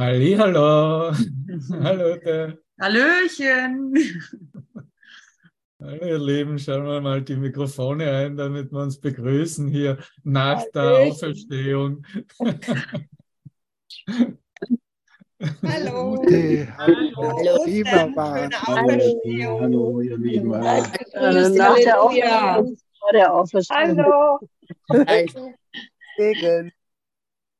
Hallo, hallo der. Hallöchen. Hallo ihr Lieben, schauen wir mal die Mikrofone ein, damit wir uns begrüßen hier nach der Auferstehung. Hallo. Gute, Hallo. Lieber war. Schöne Auferstehung. Hallo, ihr Lieben. Grüß nach der. Auferstehung, vor der Auferstehung. Hallo. Segen.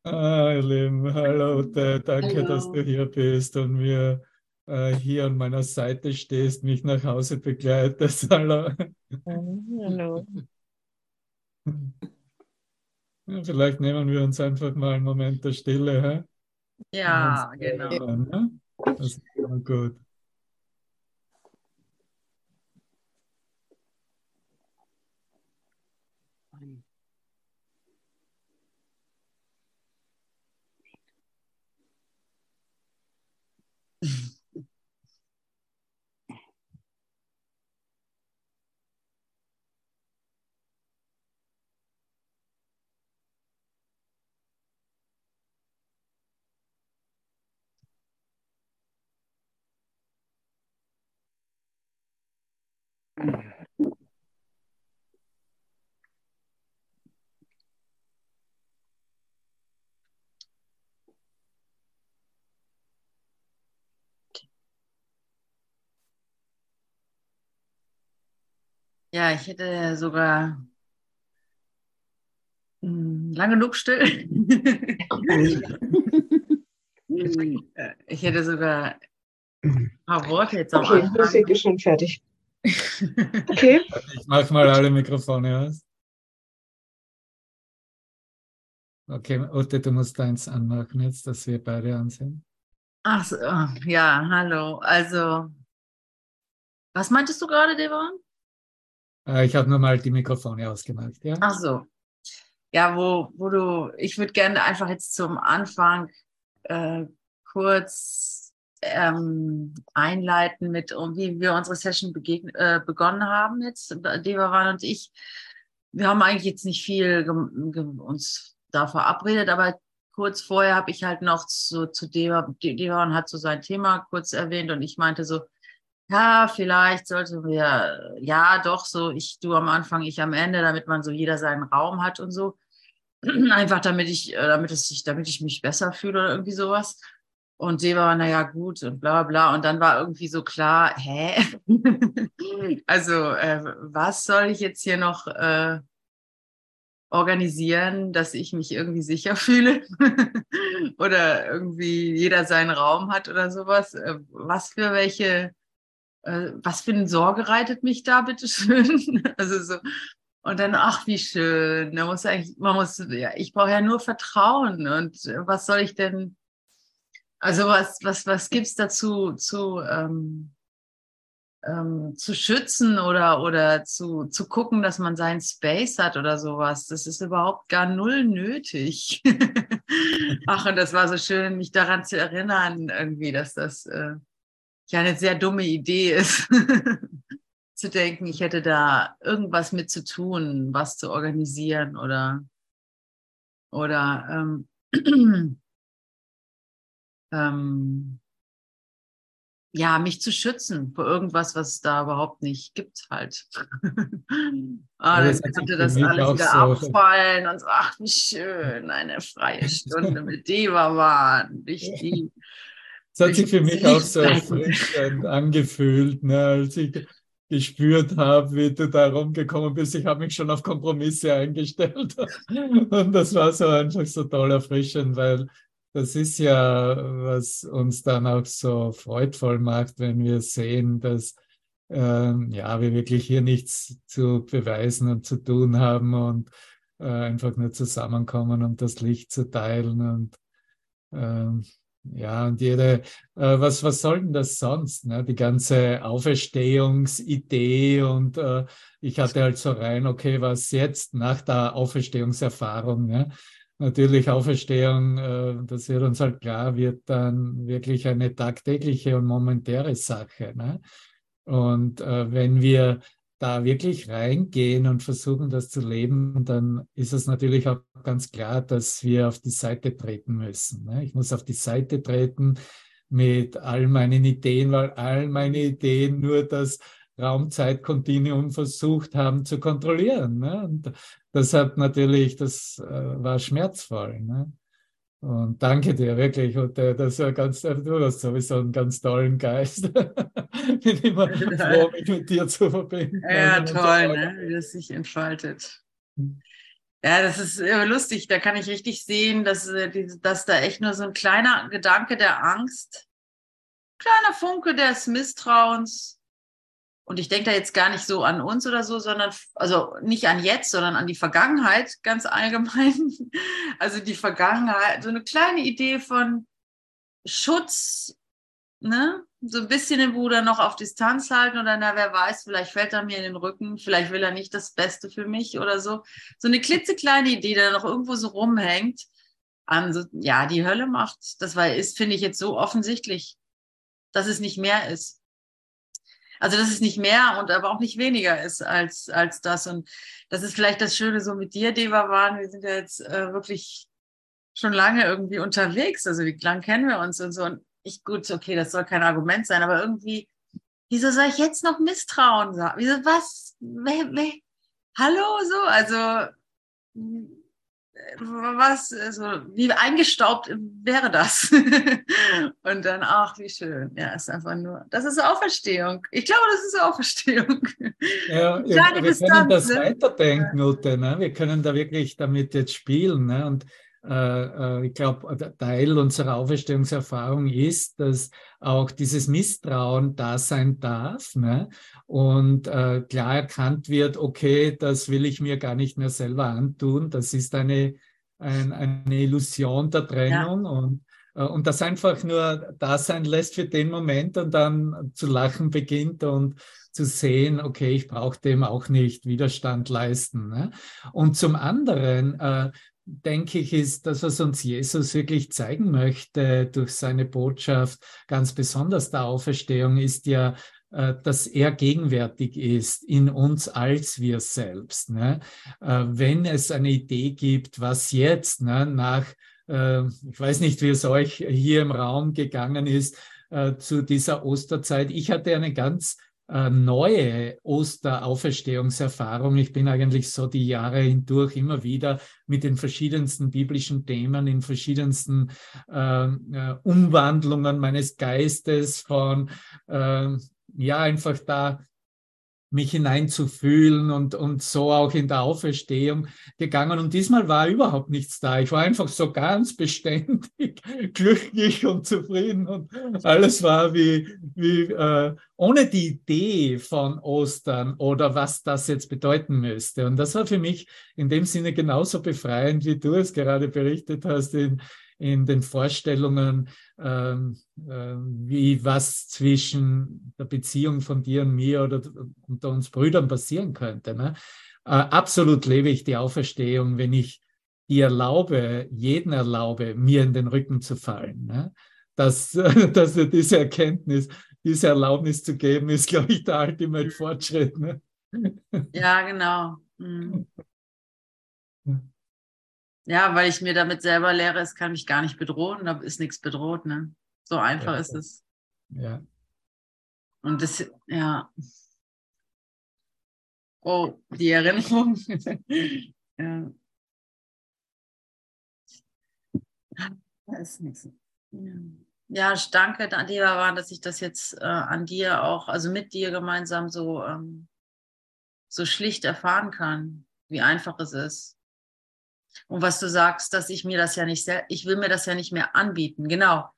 Ah, ihr Lieben, hallo Ute, danke, Hallo. dass du hier bist und mir äh, hier an meiner Seite stehst, mich nach Hause begleitest. Hallo. Hallo. Ja, vielleicht nehmen wir uns einfach mal einen Moment der Stille. Hä? Ja, genau. äh, ne? Das ist immer gut. Ja, ich hätte sogar hm, lang genug still. Ich hätte sogar ein paar Worte jetzt am Okay, Anfang. Musik ist schon fertig. Okay. Ich mache mal alle Mikrofone aus. Okay, Ute, du musst deins anmachen jetzt, dass wir beide an sind. Ach so, ja, hallo. Also, was meintest du gerade, Devon? Äh, ich habe nur mal die Mikrofone ausgemacht, ja? Ach so. Ja, wo, wo du, ich würde gerne einfach jetzt zum Anfang äh, kurz ähm, einleiten mit, wie wir unsere Session äh, begonnen haben jetzt, Devavan und ich. Wir haben eigentlich jetzt nicht viel uns da verabredet, aber kurz vorher habe ich halt noch so zu Deva, De- Devan hat so sein Thema kurz erwähnt und ich meinte so, ja, vielleicht sollten wir, ja, doch, so, ich, du am Anfang, ich am Ende, damit man so jeder seinen Raum hat und so. Einfach damit ich, äh, damit es sich, damit ich mich besser fühle oder irgendwie sowas. Und sie war, naja, gut und bla bla. Und dann war irgendwie so klar, hä? also, äh, was soll ich jetzt hier noch äh, organisieren, dass ich mich irgendwie sicher fühle? oder irgendwie jeder seinen Raum hat oder sowas? Äh, was für welche äh, was für eine Sorge reitet mich da, bitteschön? Also so. Und dann, ach, wie schön. Da muss eigentlich, man muss, ja, ich brauche ja nur Vertrauen. Und äh, was soll ich denn, also was, was, was gibt's dazu zu, ähm, ähm, zu schützen oder, oder zu, zu gucken, dass man seinen Space hat oder sowas? Das ist überhaupt gar null nötig. ach, und das war so schön, mich daran zu erinnern, irgendwie, dass das, äh, ja eine sehr dumme Idee ist, zu denken, ich hätte da irgendwas mit zu tun, was zu organisieren oder, oder ähm, ähm, ja, mich zu schützen vor irgendwas, was es da überhaupt nicht gibt halt. ah, Ja, dann das könnte das alles wieder so- abfallen und so, ach, wie schön, eine freie Stunde mit Deva waren. Ich die Es hat sich für mich auch so erfrischend angefühlt, ne, als ich gespürt habe, wie du da rumgekommen bist. Ich habe mich schon auf Kompromisse eingestellt. Und das war so einfach so toll erfrischend, weil das ist ja, was uns dann auch so freudvoll macht, wenn wir sehen, dass ähm, ja, wir wirklich hier nichts zu beweisen und zu tun haben und äh, einfach nur zusammenkommen, um das Licht zu teilen und ähm, ja, und jede, äh, was, was soll denn das sonst? Ne? Die ganze Auferstehungsidee und äh, ich hatte halt so rein, okay, was jetzt nach der Auferstehungserfahrung? Ne? Natürlich Auferstehung, äh, das wird uns halt klar, wird dann wirklich eine tagtägliche und momentäre Sache. Ne? Und äh, wenn wir da wirklich reingehen und versuchen, das zu leben, dann ist es natürlich auch ganz klar, dass wir auf die Seite treten müssen. Ne? Ich muss auf die Seite treten mit all meinen Ideen, weil all meine Ideen nur das Raumzeitkontinuum versucht haben zu kontrollieren. Ne? Und das hat natürlich, das äh, war schmerzvoll. Ne? Und danke dir wirklich. Und äh, das war ganz, äh, du hast sowieso einen ganz tollen Geist. Bin immer froh, mich mit dir zu verbinden. Ja, toll, ne? wie das sich entfaltet. Hm. Ja, das ist lustig. Da kann ich richtig sehen, dass, äh, dass da echt nur so ein kleiner Gedanke der Angst, kleiner Funke des Misstrauens, und ich denke da jetzt gar nicht so an uns oder so, sondern also nicht an jetzt, sondern an die Vergangenheit ganz allgemein. Also die Vergangenheit, so eine kleine Idee von Schutz, ne? So ein bisschen den Bruder noch auf Distanz halten oder na, wer weiß, vielleicht fällt er mir in den Rücken, vielleicht will er nicht das Beste für mich oder so. So eine klitzekleine Idee, die da noch irgendwo so rumhängt. An so, ja, die Hölle macht. Das war, ist, finde ich jetzt so offensichtlich, dass es nicht mehr ist. Also dass es nicht mehr und aber auch nicht weniger ist als, als das. Und das ist vielleicht das Schöne so mit dir, Deva, waren. Wir sind ja jetzt äh, wirklich schon lange irgendwie unterwegs. Also wie lang kennen wir uns und so. Und ich, gut, okay, das soll kein Argument sein, aber irgendwie, wieso soll ich jetzt noch misstrauen? Wieso, was? Wer, wer? Hallo, so? Also, was, also, wie eingestaubt wäre das? und dann, ach, wie schön. Ja, ist einfach nur, das ist Auferstehung. Ich glaube, das ist Auferstehung. Ja, wir Distanz, können das ne? weiterdenken, Ute. Ne? Wir können da wirklich damit jetzt spielen. Ne? Und ich glaube, Teil unserer Auferstehungserfahrung ist, dass auch dieses Misstrauen da sein darf ne? und äh, klar erkannt wird, okay, das will ich mir gar nicht mehr selber antun, das ist eine, ein, eine Illusion der Trennung ja. und, äh, und das einfach nur da sein lässt für den Moment und dann zu lachen beginnt und zu sehen, okay, ich brauche dem auch nicht Widerstand leisten. Ne? Und zum anderen äh, denke ich, ist das, was uns Jesus wirklich zeigen möchte durch seine Botschaft, ganz besonders der Auferstehung, ist ja, äh, dass er gegenwärtig ist in uns als wir selbst. Ne? Äh, wenn es eine Idee gibt, was jetzt ne, nach, äh, ich weiß nicht, wie es euch hier im Raum gegangen ist, zu dieser Osterzeit. Ich hatte eine ganz neue Osterauferstehungserfahrung. Ich bin eigentlich so die Jahre hindurch immer wieder mit den verschiedensten biblischen Themen, in verschiedensten äh, äh, Umwandlungen meines Geistes von, äh, ja, einfach da mich hineinzufühlen und, und so auch in der Auferstehung gegangen. Und diesmal war überhaupt nichts da. Ich war einfach so ganz beständig, glücklich und zufrieden und alles war wie, wie äh, ohne die Idee von Ostern oder was das jetzt bedeuten müsste. Und das war für mich in dem Sinne genauso befreiend, wie du es gerade berichtet hast in, in den Vorstellungen, ähm, äh, wie was zwischen der Beziehung von dir und mir oder unter uns Brüdern passieren könnte. Ne? Äh, absolut lebe ich die Auferstehung, wenn ich dir erlaube, jeden erlaube, mir in den Rücken zu fallen. Ne? Dass, dass diese Erkenntnis, diese Erlaubnis zu geben, ist, glaube ich, der ultimate Fortschritt. Ne? Ja, genau. Mhm. Ja, weil ich mir damit selber lehre, es kann mich gar nicht bedrohen, da ist nichts bedroht. Ne? So einfach ja. ist es. Ja. Und das, ja. Oh, die Erinnerung. ja. Da ist nichts. Ja, ich danke, Deva, dass ich das jetzt äh, an dir auch, also mit dir gemeinsam so, ähm, so schlicht erfahren kann, wie einfach es ist. Und was du sagst, dass ich mir das ja nicht, ich will mir das ja nicht mehr anbieten. Genau.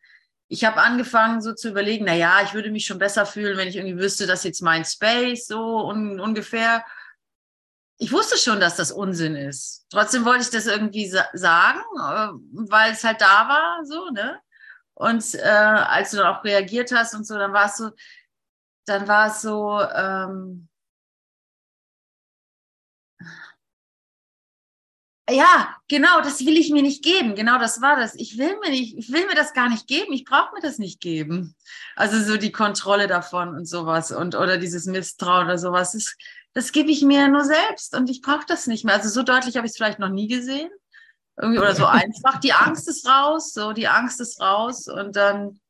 Ich habe angefangen so zu überlegen, na ja, ich würde mich schon besser fühlen, wenn ich irgendwie wüsste, dass jetzt mein Space so un ungefähr. Ich wusste schon, dass das Unsinn ist. Trotzdem wollte ich das irgendwie sa sagen, äh, weil es halt da war, so, ne? Und äh, als du dann auch reagiert hast und so, dann war es so, dann war es so, ähm, Ja, genau, das will ich mir nicht geben. Genau das war das. Ich will mir nicht, ich will mir das gar nicht geben. Ich brauche mir das nicht geben. Also so die Kontrolle davon und sowas und oder dieses Misstrauen oder sowas. Das, das gebe ich mir nur selbst und ich brauche das nicht mehr. Also so deutlich habe ich es vielleicht noch nie gesehen. Irgendwie, oder so einfach. Die Angst ist raus, so die Angst ist raus und dann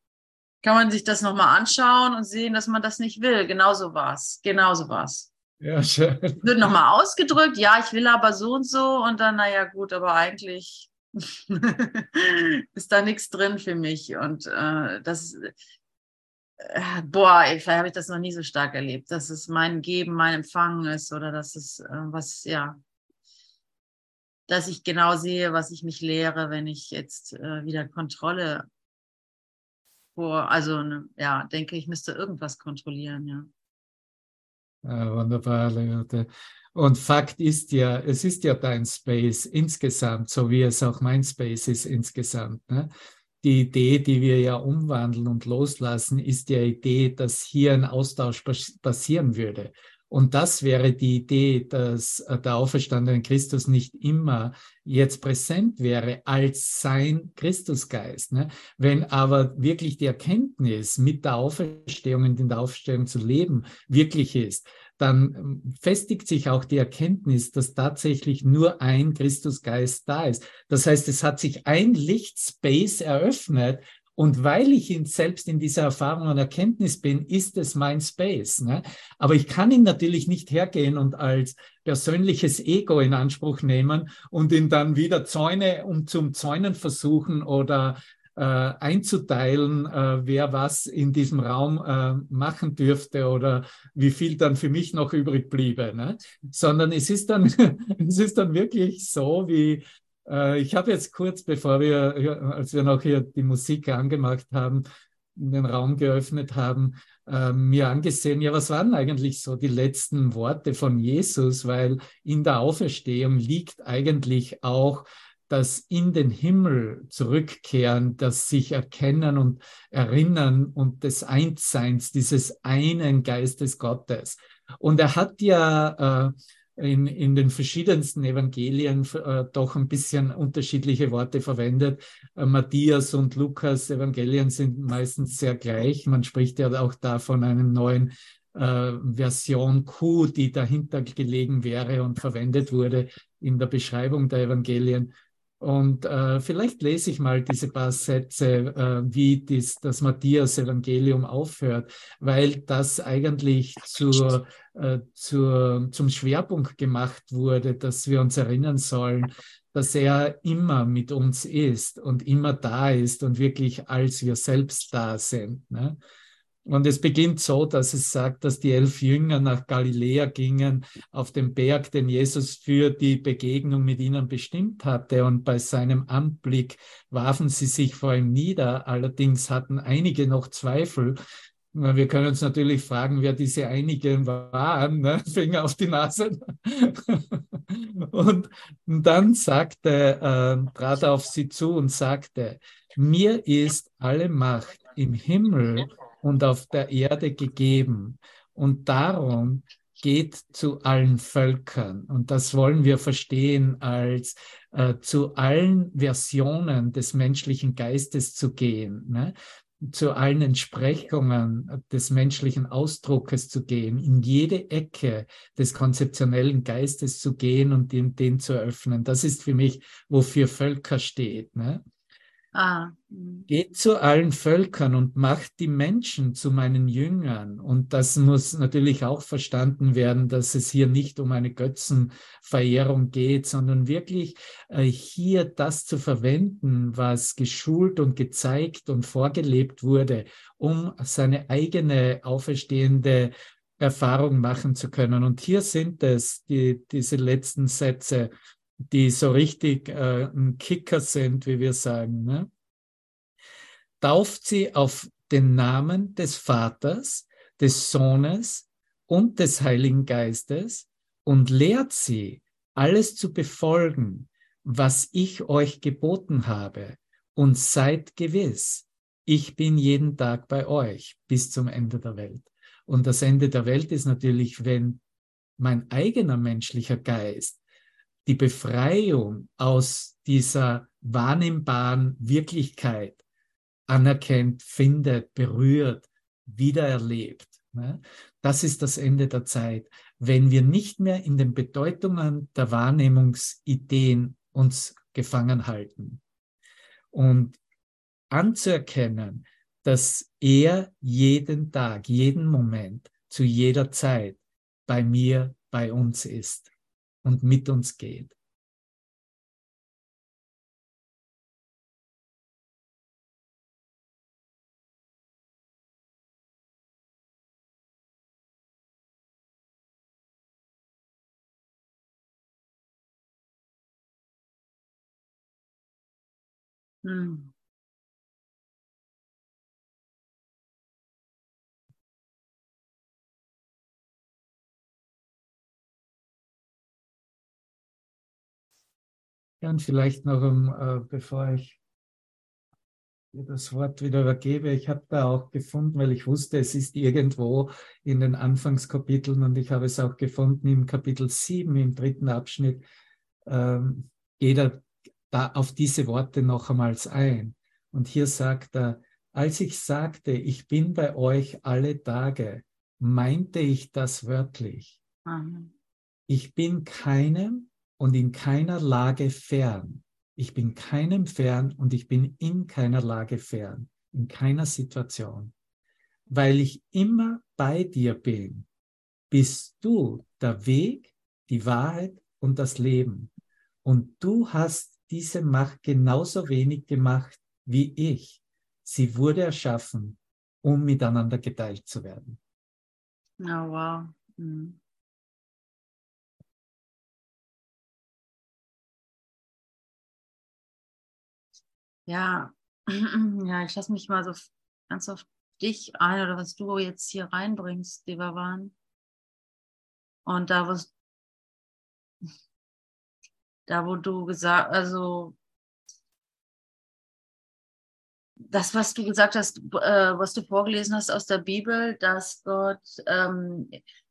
kann man sich das nochmal anschauen und sehen, dass man das nicht will. Genauso war es. Genauso war es. Ja, schön. Wird nochmal ausgedrückt, ja, ich will aber so und so und dann, naja, gut, aber eigentlich ist da nichts drin für mich. Und äh, das, äh, boah, vielleicht habe ich das noch nie so stark erlebt, dass es mein Geben, mein Empfangen ist oder dass es äh, was, ja, dass ich genau sehe, was ich mich lehre, wenn ich jetzt äh, wieder Kontrolle vor, also ne, ja, denke ich müsste irgendwas kontrollieren, ja. Ja, wunderbar, Leute. Und Fakt ist ja, es ist ja dein Space insgesamt, so wie es auch mein Space ist insgesamt. Ne? Die Idee, die wir ja umwandeln und loslassen, ist die Idee, dass hier ein Austausch passieren würde. Und das wäre die Idee, dass äh, der auferstandene Christus nicht immer jetzt präsent wäre als sein Christusgeist. Ne? Wenn aber wirklich die Erkenntnis mit der Auferstehung und in der Auferstehung zu leben wirklich ist, dann ähm, festigt sich auch die Erkenntnis, dass tatsächlich nur ein Christusgeist da ist. Das heißt, es hat sich ein Lichtspace eröffnet, und weil ich ihn selbst in dieser Erfahrung und Erkenntnis bin, ist es mein Space. Ne? Aber ich kann ihn natürlich nicht hergehen und als persönliches Ego in Anspruch nehmen und ihn dann wieder Zäune um zum Zäunen versuchen oder äh, einzuteilen, äh, wer was in diesem Raum äh, machen dürfte oder wie viel dann für mich noch übrig bliebe. Ne? Sondern es ist dann, es ist dann wirklich so, wie ich habe jetzt kurz, bevor wir, als wir noch hier die Musik angemacht haben, den Raum geöffnet haben, äh, mir angesehen, ja, was waren eigentlich so die letzten Worte von Jesus, weil in der Auferstehung liegt eigentlich auch das in den Himmel zurückkehren, das sich erkennen und erinnern und des Einsseins, dieses einen Geistes Gottes. Und er hat ja äh, in, in den verschiedensten Evangelien äh, doch ein bisschen unterschiedliche Worte verwendet. Äh, Matthias und Lukas Evangelien sind meistens sehr gleich. Man spricht ja auch da von einem neuen äh, Version Q, die dahinter gelegen wäre und verwendet wurde in der Beschreibung der Evangelien. Und äh, vielleicht lese ich mal diese paar Sätze, äh, wie dies, das Matthias-Evangelium aufhört, weil das eigentlich zur, äh, zur, zum Schwerpunkt gemacht wurde, dass wir uns erinnern sollen, dass er immer mit uns ist und immer da ist und wirklich als wir selbst da sind. Ne? Und es beginnt so, dass es sagt, dass die elf Jünger nach Galiläa gingen, auf den Berg, den Jesus für die Begegnung mit ihnen bestimmt hatte. Und bei seinem Anblick warfen sie sich vor ihm nieder. Allerdings hatten einige noch Zweifel. Wir können uns natürlich fragen, wer diese einigen waren. Ne? Finger auf die Nase. und dann sagte, äh, trat er auf sie zu und sagte, mir ist alle Macht im Himmel und auf der Erde gegeben. Und darum geht zu allen Völkern. Und das wollen wir verstehen als äh, zu allen Versionen des menschlichen Geistes zu gehen. Ne? zu allen Entsprechungen des menschlichen Ausdruckes zu gehen, in jede Ecke des konzeptionellen Geistes zu gehen und den, den zu öffnen. Das ist für mich, wofür Völker steht. Ne? Ah. Mhm. Geht zu allen Völkern und macht die Menschen zu meinen Jüngern. Und das muss natürlich auch verstanden werden, dass es hier nicht um eine Götzenverehrung geht, sondern wirklich äh, hier das zu verwenden, was geschult und gezeigt und vorgelebt wurde, um seine eigene auferstehende Erfahrung machen zu können. Und hier sind es die, diese letzten Sätze die so richtig äh, ein Kicker sind, wie wir sagen. Ne? Tauft sie auf den Namen des Vaters, des Sohnes und des Heiligen Geistes und lehrt sie, alles zu befolgen, was ich euch geboten habe. Und seid gewiss, ich bin jeden Tag bei euch bis zum Ende der Welt. Und das Ende der Welt ist natürlich, wenn mein eigener menschlicher Geist die Befreiung aus dieser wahrnehmbaren Wirklichkeit anerkennt, findet, berührt, wiedererlebt. Ne? Das ist das Ende der Zeit, wenn wir nicht mehr in den Bedeutungen der Wahrnehmungsideen uns gefangen halten. Und anzuerkennen, dass er jeden Tag, jeden Moment, zu jeder Zeit bei mir, bei uns ist und mit uns geht. Hm. Ja, und vielleicht noch, um, äh, bevor ich dir das Wort wieder übergebe, ich habe da auch gefunden, weil ich wusste, es ist irgendwo in den Anfangskapiteln und ich habe es auch gefunden im Kapitel 7, im dritten Abschnitt, ähm, jeder da auf diese Worte noch einmal ein. Und hier sagt er, als ich sagte, ich bin bei euch alle Tage, meinte ich das wörtlich. Amen. Ich bin keinem und in keiner Lage fern. Ich bin keinem fern und ich bin in keiner Lage fern, in keiner Situation. Weil ich immer bei dir bin, bist du der Weg, die Wahrheit und das Leben. Und du hast diese Macht genauso wenig gemacht wie ich. Sie wurde erschaffen, um miteinander geteilt zu werden. Oh, wow. Hm. Ja, ja, ich lasse mich mal so ganz auf dich ein oder was du jetzt hier reinbringst, Devavan. Und da, wo da, wo du gesagt, also das, was du gesagt hast, äh, was du vorgelesen hast aus der Bibel, dass Gott ähm,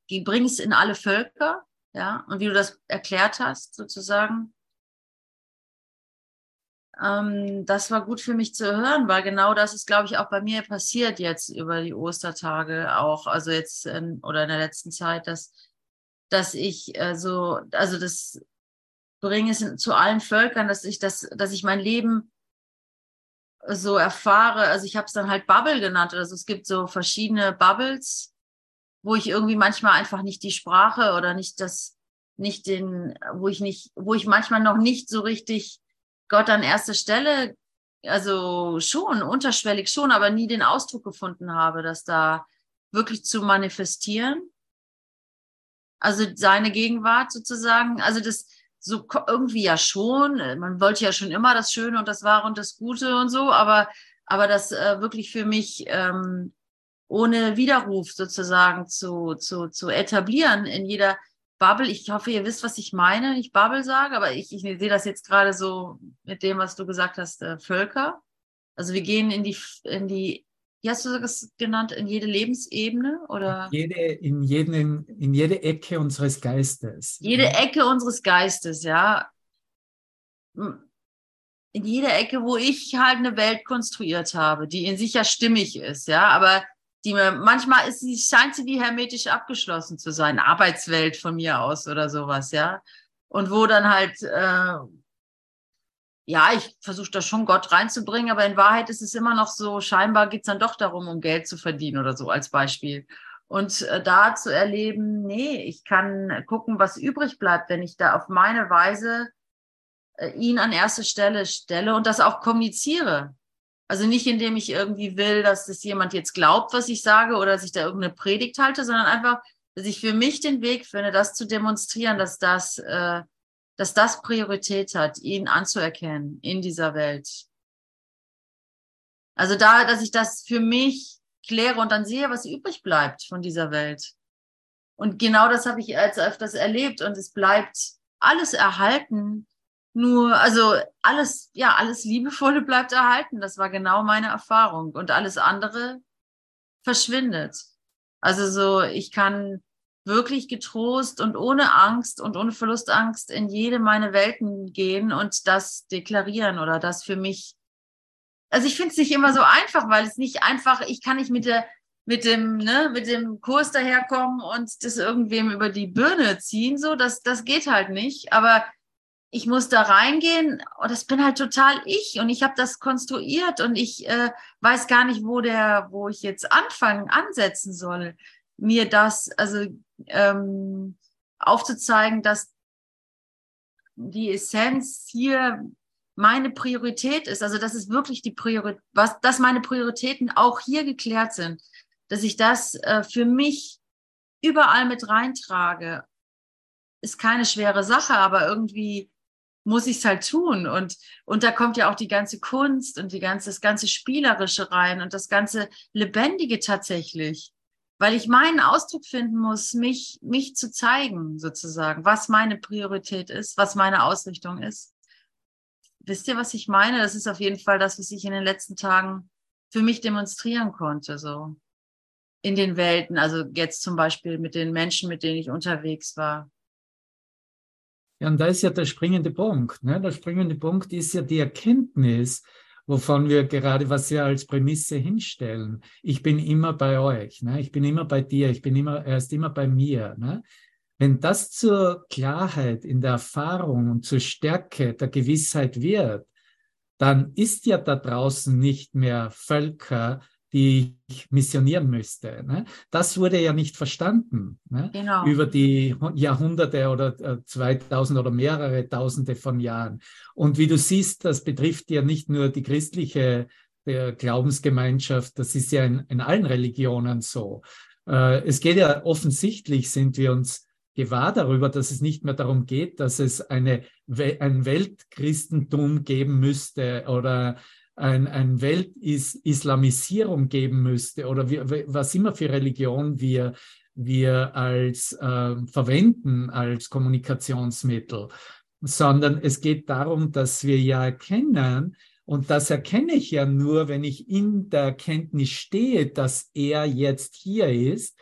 die bringst in alle Völker, ja, und wie du das erklärt hast, sozusagen, ähm, das war gut für mich zu hören, weil genau das ist, glaube ich, auch bei mir passiert jetzt über die Ostertage auch, also jetzt in, oder in der letzten Zeit, dass, dass ich äh, so, also das bringe es zu allen Völkern, dass ich das, dass ich mein Leben so erfahre. Also ich habe es dann halt Bubble genannt. Also es gibt so verschiedene Bubbles, wo ich irgendwie manchmal einfach nicht die Sprache oder nicht das, nicht den, wo ich nicht, wo ich manchmal noch nicht so richtig Gott an erster Stelle, also schon, unterschwellig schon, aber nie den Ausdruck gefunden habe, dass da wirklich zu manifestieren. Also seine Gegenwart sozusagen. Also das, so irgendwie ja schon. Man wollte ja schon immer das Schöne und das Wahre und das Gute und so, aber, aber das äh, wirklich für mich ähm, ohne Widerruf sozusagen zu, zu, zu etablieren in jeder Bubble. Ich hoffe, ihr wisst, was ich meine, ich Bubble sage, aber ich, ich sehe das jetzt gerade so mit dem, was du gesagt hast, äh, Völker. Also wir gehen in die, in die wie hast du das genannt, in jede Lebensebene oder? Jede, in, jeden, in jede Ecke unseres Geistes. Jede Ecke unseres Geistes, ja. In jeder Ecke, wo ich halt eine Welt konstruiert habe, die in sich ja stimmig ist, ja, aber die mir, manchmal ist sie, scheint sie wie hermetisch abgeschlossen zu sein, Arbeitswelt von mir aus oder sowas, ja. Und wo dann halt, äh, ja, ich versuche da schon Gott reinzubringen, aber in Wahrheit ist es immer noch so, scheinbar geht es dann doch darum, um Geld zu verdienen oder so als Beispiel. Und äh, da zu erleben, nee, ich kann gucken, was übrig bleibt, wenn ich da auf meine Weise äh, ihn an erste Stelle stelle und das auch kommuniziere. Also nicht, indem ich irgendwie will, dass das jemand jetzt glaubt, was ich sage oder dass ich da irgendeine Predigt halte, sondern einfach, dass ich für mich den Weg finde, das zu demonstrieren, dass das äh, dass das Priorität hat, ihn anzuerkennen in dieser Welt. Also da, dass ich das für mich kläre und dann sehe, was übrig bleibt von dieser Welt. Und genau das habe ich als öfters erlebt und es bleibt alles erhalten. Nur, also alles, ja, alles Liebevolle bleibt erhalten. Das war genau meine Erfahrung. Und alles andere verschwindet. Also so, ich kann wirklich getrost und ohne Angst und ohne Verlustangst in jede meine Welten gehen und das deklarieren oder das für mich. Also ich finde es nicht immer so einfach, weil es nicht einfach, ich kann nicht mit der, mit dem, ne, mit dem Kurs daherkommen und das irgendwem über die Birne ziehen, so, das, das geht halt nicht. Aber ich muss da reingehen. Und das bin halt total ich und ich habe das konstruiert und ich äh, weiß gar nicht, wo der, wo ich jetzt anfangen, ansetzen soll, mir das, also ähm, aufzuzeigen, dass die Essenz hier meine Priorität ist, also dass es wirklich die Priorität, was, dass meine Prioritäten auch hier geklärt sind, dass ich das äh, für mich überall mit reintrage, ist keine schwere Sache, aber irgendwie muss ich es halt tun. Und, und da kommt ja auch die ganze Kunst und die ganze, das ganze Spielerische rein und das ganze Lebendige tatsächlich. Weil ich meinen Ausdruck finden muss, mich, mich zu zeigen, sozusagen, was meine Priorität ist, was meine Ausrichtung ist. Wisst ihr, was ich meine? Das ist auf jeden Fall das, was ich in den letzten Tagen für mich demonstrieren konnte, so in den Welten. Also jetzt zum Beispiel mit den Menschen, mit denen ich unterwegs war. Ja, und da ist ja der springende Punkt. Ne? Der springende Punkt ist ja die Erkenntnis, wovon wir gerade, was wir als Prämisse hinstellen. Ich bin immer bei euch, ne? ich bin immer bei dir, ich bin immer, er ist immer bei mir. Ne? Wenn das zur Klarheit in der Erfahrung und zur Stärke der Gewissheit wird, dann ist ja da draußen nicht mehr Völker, die ich missionieren müsste. Ne? Das wurde ja nicht verstanden ne? genau. über die Jahrhunderte oder 2000 äh, oder mehrere Tausende von Jahren. Und wie du siehst, das betrifft ja nicht nur die christliche der Glaubensgemeinschaft, das ist ja in, in allen Religionen so. Äh, es geht ja offensichtlich, sind wir uns gewahr darüber, dass es nicht mehr darum geht, dass es eine, ein Weltchristentum geben müsste oder ein, ein Weltislamisierung geben müsste oder wie, was immer für Religion wir, wir als äh, verwenden als Kommunikationsmittel, sondern es geht darum, dass wir ja erkennen, und das erkenne ich ja nur, wenn ich in der Erkenntnis stehe, dass er jetzt hier ist,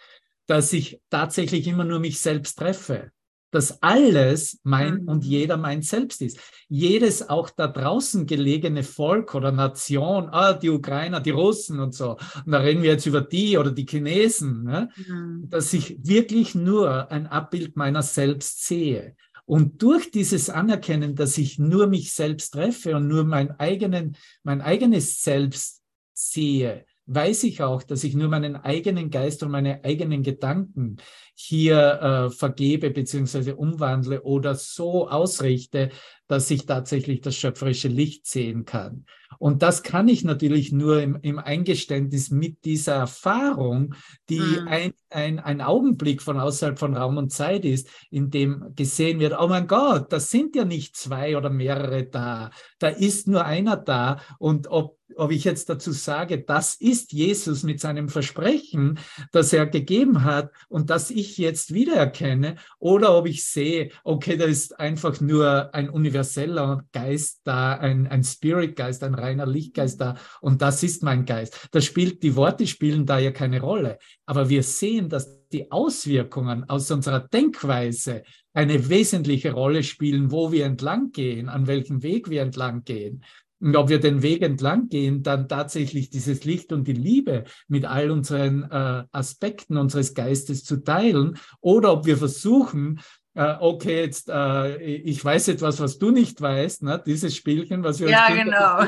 dass ich tatsächlich immer nur mich selbst treffe dass alles mein mhm. und jeder mein Selbst ist. Jedes auch da draußen gelegene Volk oder Nation, ah, die Ukrainer, die Russen und so, und da reden wir jetzt über die oder die Chinesen, ne? Mhm. dass ich wirklich nur ein Abbild meiner selbst sehe. Und durch dieses Anerkennen, dass ich nur mich selbst treffe und nur mein, eigenen, mein eigenes Selbst sehe, weiß ich auch, dass ich nur meinen eigenen Geist und meine eigenen Gedanken hier äh, vergebe beziehungsweise umwandle oder so ausrichte, dass ich tatsächlich das schöpferische Licht sehen kann. Und das kann ich natürlich nur im, im Eingeständnis mit dieser Erfahrung, die mhm. ein, ein, ein Augenblick von außerhalb von Raum und Zeit ist, in dem gesehen wird, oh mein Gott, das sind ja nicht zwei oder mehrere da, da ist nur einer da. Und ob ob ich jetzt dazu sage, das ist Jesus mit seinem Versprechen, das er gegeben hat und das ich jetzt wiedererkenne, oder ob ich sehe, okay, da ist einfach nur ein universeller Geist da, ein, ein Spirit-Geist, ein reiner Lichtgeist da und das ist mein Geist. Das spielt, die Worte spielen da ja keine Rolle, aber wir sehen, dass die Auswirkungen aus unserer Denkweise eine wesentliche Rolle spielen, wo wir entlang gehen, an welchem Weg wir entlang gehen. Und ob wir den Weg entlang gehen, dann tatsächlich dieses Licht und die Liebe mit all unseren äh, Aspekten unseres Geistes zu teilen, oder ob wir versuchen, okay, jetzt äh, ich weiß etwas, was du nicht weißt, ne? dieses Spielchen, was wir ja genau.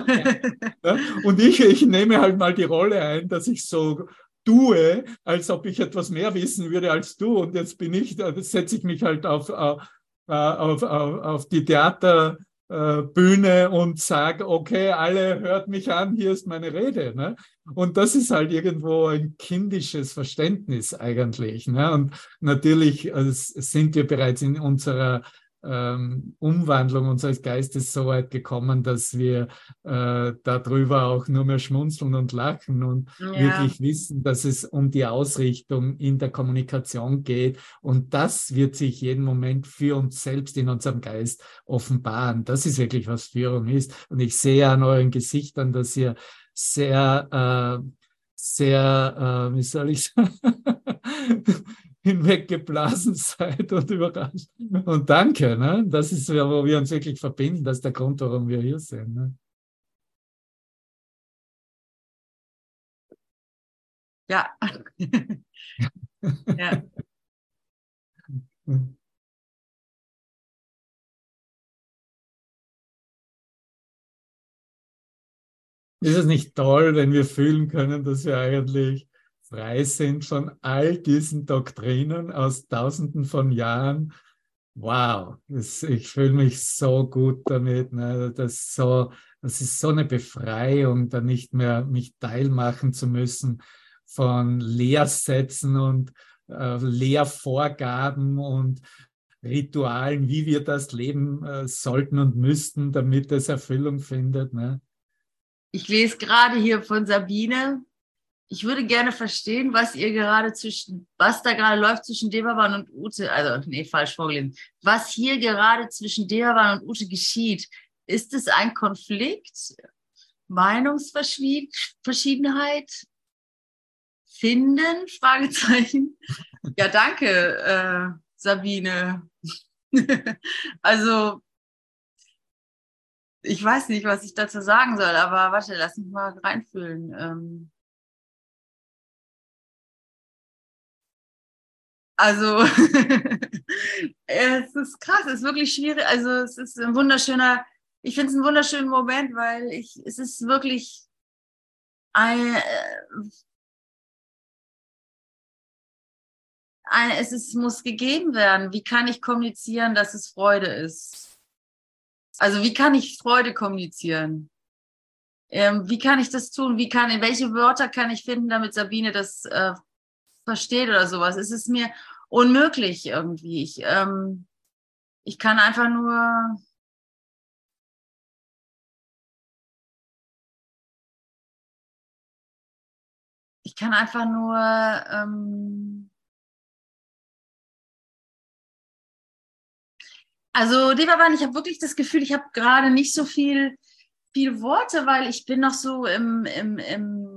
ne? Und ich, ich nehme halt mal die Rolle ein, dass ich so tue, als ob ich etwas mehr wissen würde als du. Und jetzt bin ich, da setze ich mich halt auf, auf, auf, auf die Theater äh, Bühne und sage, okay, alle hört mich an, hier ist meine Rede. Ne? Und das ist halt irgendwo ein kindisches Verständnis eigentlich. Ne? Und natürlich äh, sind wir bereits in unserer ähm, Umwandlung unseres Geistes so weit gekommen, dass wir äh, darüber auch nur mehr schmunzeln und lachen und ja. wirklich wissen, dass es um die Ausrichtung in der Kommunikation geht. Und das wird sich jeden Moment für uns selbst in unserem Geist offenbaren. Das ist wirklich, was Führung ist. Und ich sehe an euren Gesichtern, dass ihr sehr, äh, sehr, äh, wie soll ich sagen, hinweggeblasen seid und überrascht. Und danke, ne? das ist wo wir uns wirklich verbinden, das ist der Grund, warum wir hier sind. Ne? Ja. ja. Ist es nicht toll, wenn wir fühlen können, dass wir eigentlich frei sind von all diesen Doktrinen aus Tausenden von Jahren? Wow, das, ich fühle mich so gut damit. Ne? Das, so, das ist so eine Befreiung, da nicht mehr mich teilmachen zu müssen von Lehrsätzen und äh, Lehrvorgaben und Ritualen, wie wir das leben äh, sollten und müssten, damit es Erfüllung findet. Ne? Ich lese gerade hier von Sabine. Ich würde gerne verstehen, was ihr gerade zwischen, was da gerade läuft zwischen Devavan und Ute. Also, nee, falsch vorgelesen. Was hier gerade zwischen Devavan und Ute geschieht. Ist es ein Konflikt? Meinungsverschiedenheit? Finden? Fragezeichen. Ja, danke, äh, Sabine. also, ich weiß nicht, was ich dazu sagen soll, aber warte, lass mich mal reinfühlen. Ähm also, es ist krass, es ist wirklich schwierig. Also, es ist ein wunderschöner, ich finde es einen wunderschönen Moment, weil ich, es ist wirklich ein, ein es ist, muss gegeben werden. Wie kann ich kommunizieren, dass es Freude ist? Also wie kann ich Freude kommunizieren? Ähm, wie kann ich das tun? Wie kann, welche Wörter kann ich finden, damit Sabine das äh, versteht oder sowas? Es ist mir unmöglich irgendwie. Ich, ähm, ich kann einfach nur ich kann einfach nur ähm, Also, Devavan, ich habe wirklich das Gefühl, ich habe gerade nicht so viel, viel Worte, weil ich bin noch so im, im, im,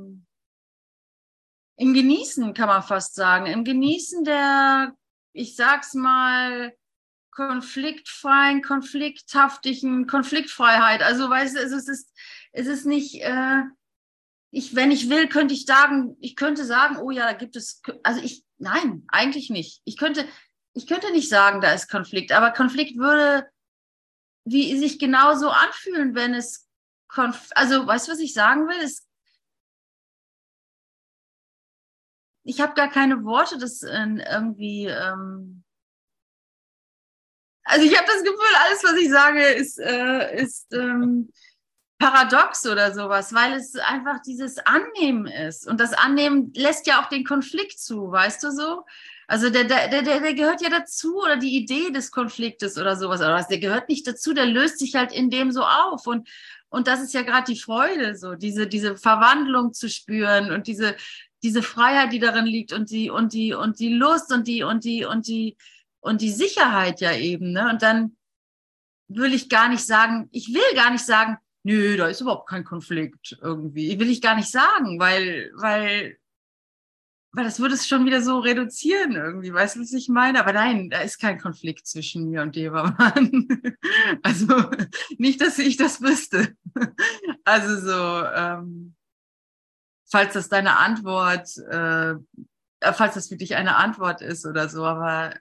im Genießen, kann man fast sagen. Im Genießen der, ich sag's mal, konfliktfreien, konflikthaftigen Konfliktfreiheit. Also, weißt du, es ist, es ist nicht, äh, ich, wenn ich will, könnte ich sagen, ich könnte sagen, oh ja, da gibt es, also ich, nein, eigentlich nicht. Ich könnte, ich könnte nicht sagen, da ist Konflikt, aber Konflikt würde wie sich genauso anfühlen, wenn es Konf also weißt du, was ich sagen will? Es ich habe gar keine Worte, das irgendwie ähm also ich habe das Gefühl, alles, was ich sage, ist, äh, ist ähm, paradox oder sowas, weil es einfach dieses Annehmen ist. Und das Annehmen lässt ja auch den Konflikt zu, weißt du so? Also der, der, der, der gehört ja dazu oder die Idee des Konfliktes oder sowas oder was, der gehört nicht dazu, der löst sich halt in dem so auf und und das ist ja gerade die Freude, so diese diese Verwandlung zu spüren und diese diese Freiheit, die darin liegt und die und die und die Lust und die und die und die und die Sicherheit ja eben, ne? Und dann will ich gar nicht sagen, ich will gar nicht sagen, nö, da ist überhaupt kein Konflikt irgendwie. Will ich gar nicht sagen, weil weil weil das würde es schon wieder so reduzieren irgendwie, weißt du, was ich meine? Aber nein, da ist kein Konflikt zwischen mir und Devaman. Also nicht, dass ich das wüsste. Also so, ähm, falls das deine Antwort, äh, äh, falls das für dich eine Antwort ist oder so, aber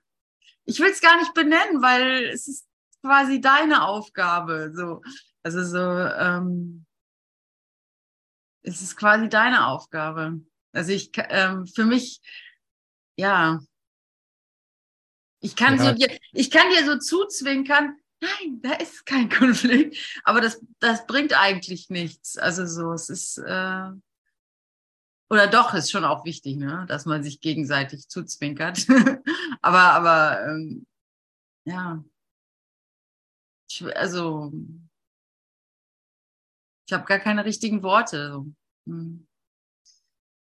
ich will es gar nicht benennen, weil es ist quasi deine Aufgabe. So, also so, ähm, es ist quasi deine Aufgabe. Also ich, ähm, für mich, ja, ich kann ja. so dir, ich kann dir so zuzwinkern, nein, da ist kein Konflikt, aber das, das bringt eigentlich nichts. Also so, es ist, äh, oder doch, ist schon auch wichtig, ne, dass man sich gegenseitig zuzwinkert. aber, aber, ähm, ja, ich, also, ich habe gar keine richtigen Worte. Hm.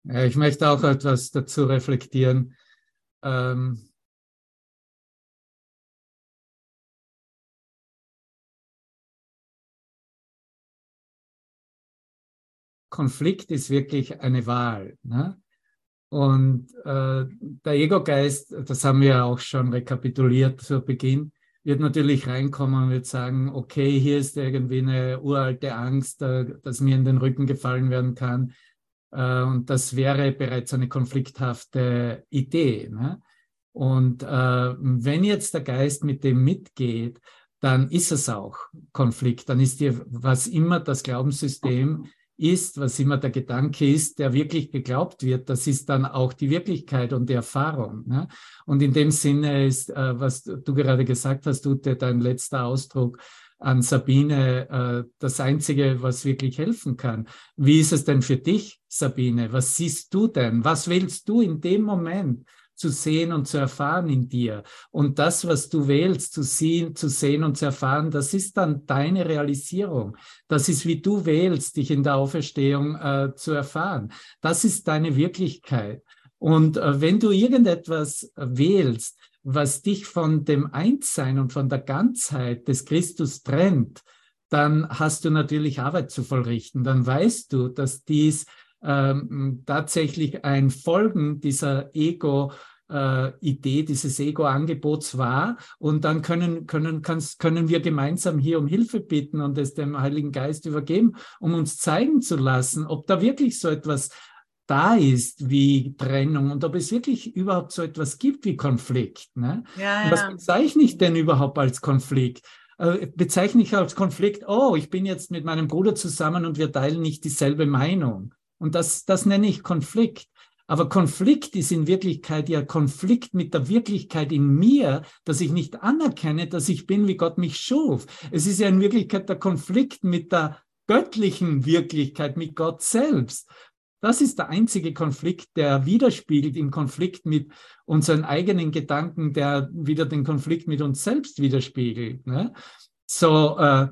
Ich möchte auch etwas dazu reflektieren. Ähm, Konflikt ist wirklich eine Wahl. Ne? Und äh, der Ego-Geist, das haben wir auch schon rekapituliert zu Beginn, wird natürlich reinkommen und wird sagen, okay, hier ist irgendwie eine uralte Angst, äh, dass mir in den Rücken gefallen werden kann Äh, und das wäre bereits eine konflikthafte Idee. Ne? Und äh, wenn jetzt der Geist mit dem mitgeht, dann ist es auch Konflikt. Dann ist dir, was immer das Glaubenssystem ist, was immer der Gedanke ist, der wirklich geglaubt wird, das ist dann auch die Wirklichkeit und die Erfahrung. Ne? Und in dem Sinne ist, äh, was du gerade gesagt hast, Ute, dein letzter Ausdruck an Sabine, äh, das Einzige, was wirklich helfen kann. Wie ist es denn für dich, Sabine? Was siehst du denn? Was willst du in dem Moment? Zu sehen und zu erfahren in dir. Und das, was du wählst, zu sehen, zu sehen und zu erfahren, das ist dann deine Realisierung. Das ist, wie du wählst, dich in der Auferstehung äh, zu erfahren. Das ist deine Wirklichkeit. Und äh, wenn du irgendetwas wählst, was dich von dem Einssein und von der Ganzheit des Christus trennt, dann hast du natürlich Arbeit zu vollrichten. Dann weißt du, dass dies ähm, tatsächlich ein Folgen dieser Ego äh, Idee dieses Ego-Angebots war. Und dann können, können, kannst, können wir gemeinsam hier um Hilfe bitten und es dem Heiligen Geist übergeben, um uns zeigen zu lassen, ob da wirklich so etwas da ist wie Trennung und ob es wirklich überhaupt so etwas gibt wie Konflikt. Ne? Ja, ja. Was bezeichne ich denn überhaupt als Konflikt? Äh, bezeichne ich als Konflikt, oh, ich bin jetzt mit meinem Bruder zusammen und wir teilen nicht dieselbe Meinung. Und das, das nenne ich Konflikt. Aber Konflikt ist in Wirklichkeit ja Konflikt mit der Wirklichkeit in mir, dass ich nicht anerkenne, dass ich bin, wie Gott mich schuf. Es ist ja in Wirklichkeit der Konflikt mit der göttlichen Wirklichkeit, mit Gott selbst. Das ist der einzige Konflikt, der widerspiegelt im Konflikt mit unseren eigenen Gedanken, der wieder den Konflikt mit uns selbst widerspiegelt. Ne? So, äh,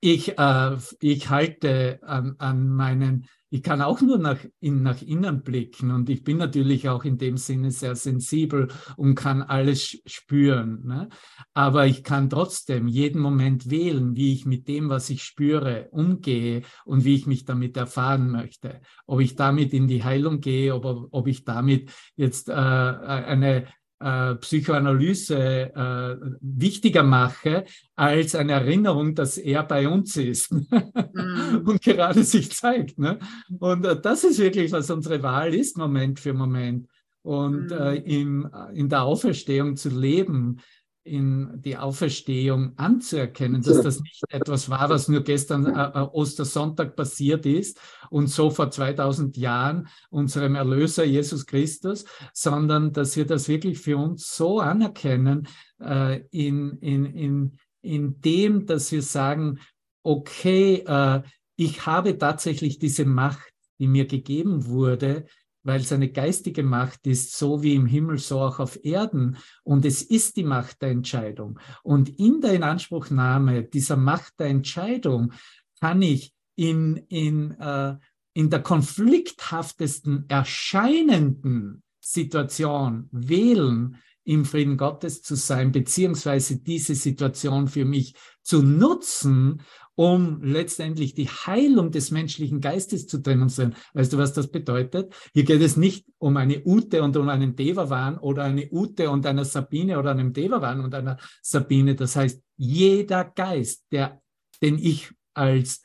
ich, äh, ich halte an, an meinen ich kann auch nur nach, in, nach innen blicken und ich bin natürlich auch in dem Sinne sehr sensibel und kann alles spüren. Ne? Aber ich kann trotzdem jeden Moment wählen, wie ich mit dem, was ich spüre, umgehe und wie ich mich damit erfahren möchte. Ob ich damit in die Heilung gehe, ob, ob ich damit jetzt äh, eine äh, Psychoanalyse äh, wichtiger mache als eine Erinnerung, dass er bei uns ist mhm. und gerade sich zeigt. Ne? Und äh, das ist wirklich, was unsere Wahl ist, Moment für Moment. Und mhm. äh, im, in der Auferstehung zu leben, in die Auferstehung anzuerkennen, dass das nicht etwas war, was nur gestern äh, äh, Ostersonntag passiert ist und so vor 2000 Jahren unserem Erlöser Jesus Christus, sondern dass wir das wirklich für uns so anerkennen äh, in, in, in, in dem, dass wir sagen, okay, äh, ich habe tatsächlich diese Macht, die mir gegeben wurde, weil es eine geistige Macht ist, so wie im Himmel, so auch auf Erden. Und es ist die Macht der Entscheidung. Und in der Inanspruchnahme dieser Macht der Entscheidung kann ich in, in, äh, in der konflikthaftesten erscheinenden Situation wählen, im Frieden Gottes zu sein, beziehungsweise diese Situation für mich zu nutzen, um letztendlich die Heilung des menschlichen Geistes zu demonstrieren. Weißt du, was das bedeutet? Hier geht es nicht um eine Ute und um einen Devavan oder eine Ute und einer Sabine oder einem Devavan und einer Sabine. Das heißt, jeder Geist, der, den ich als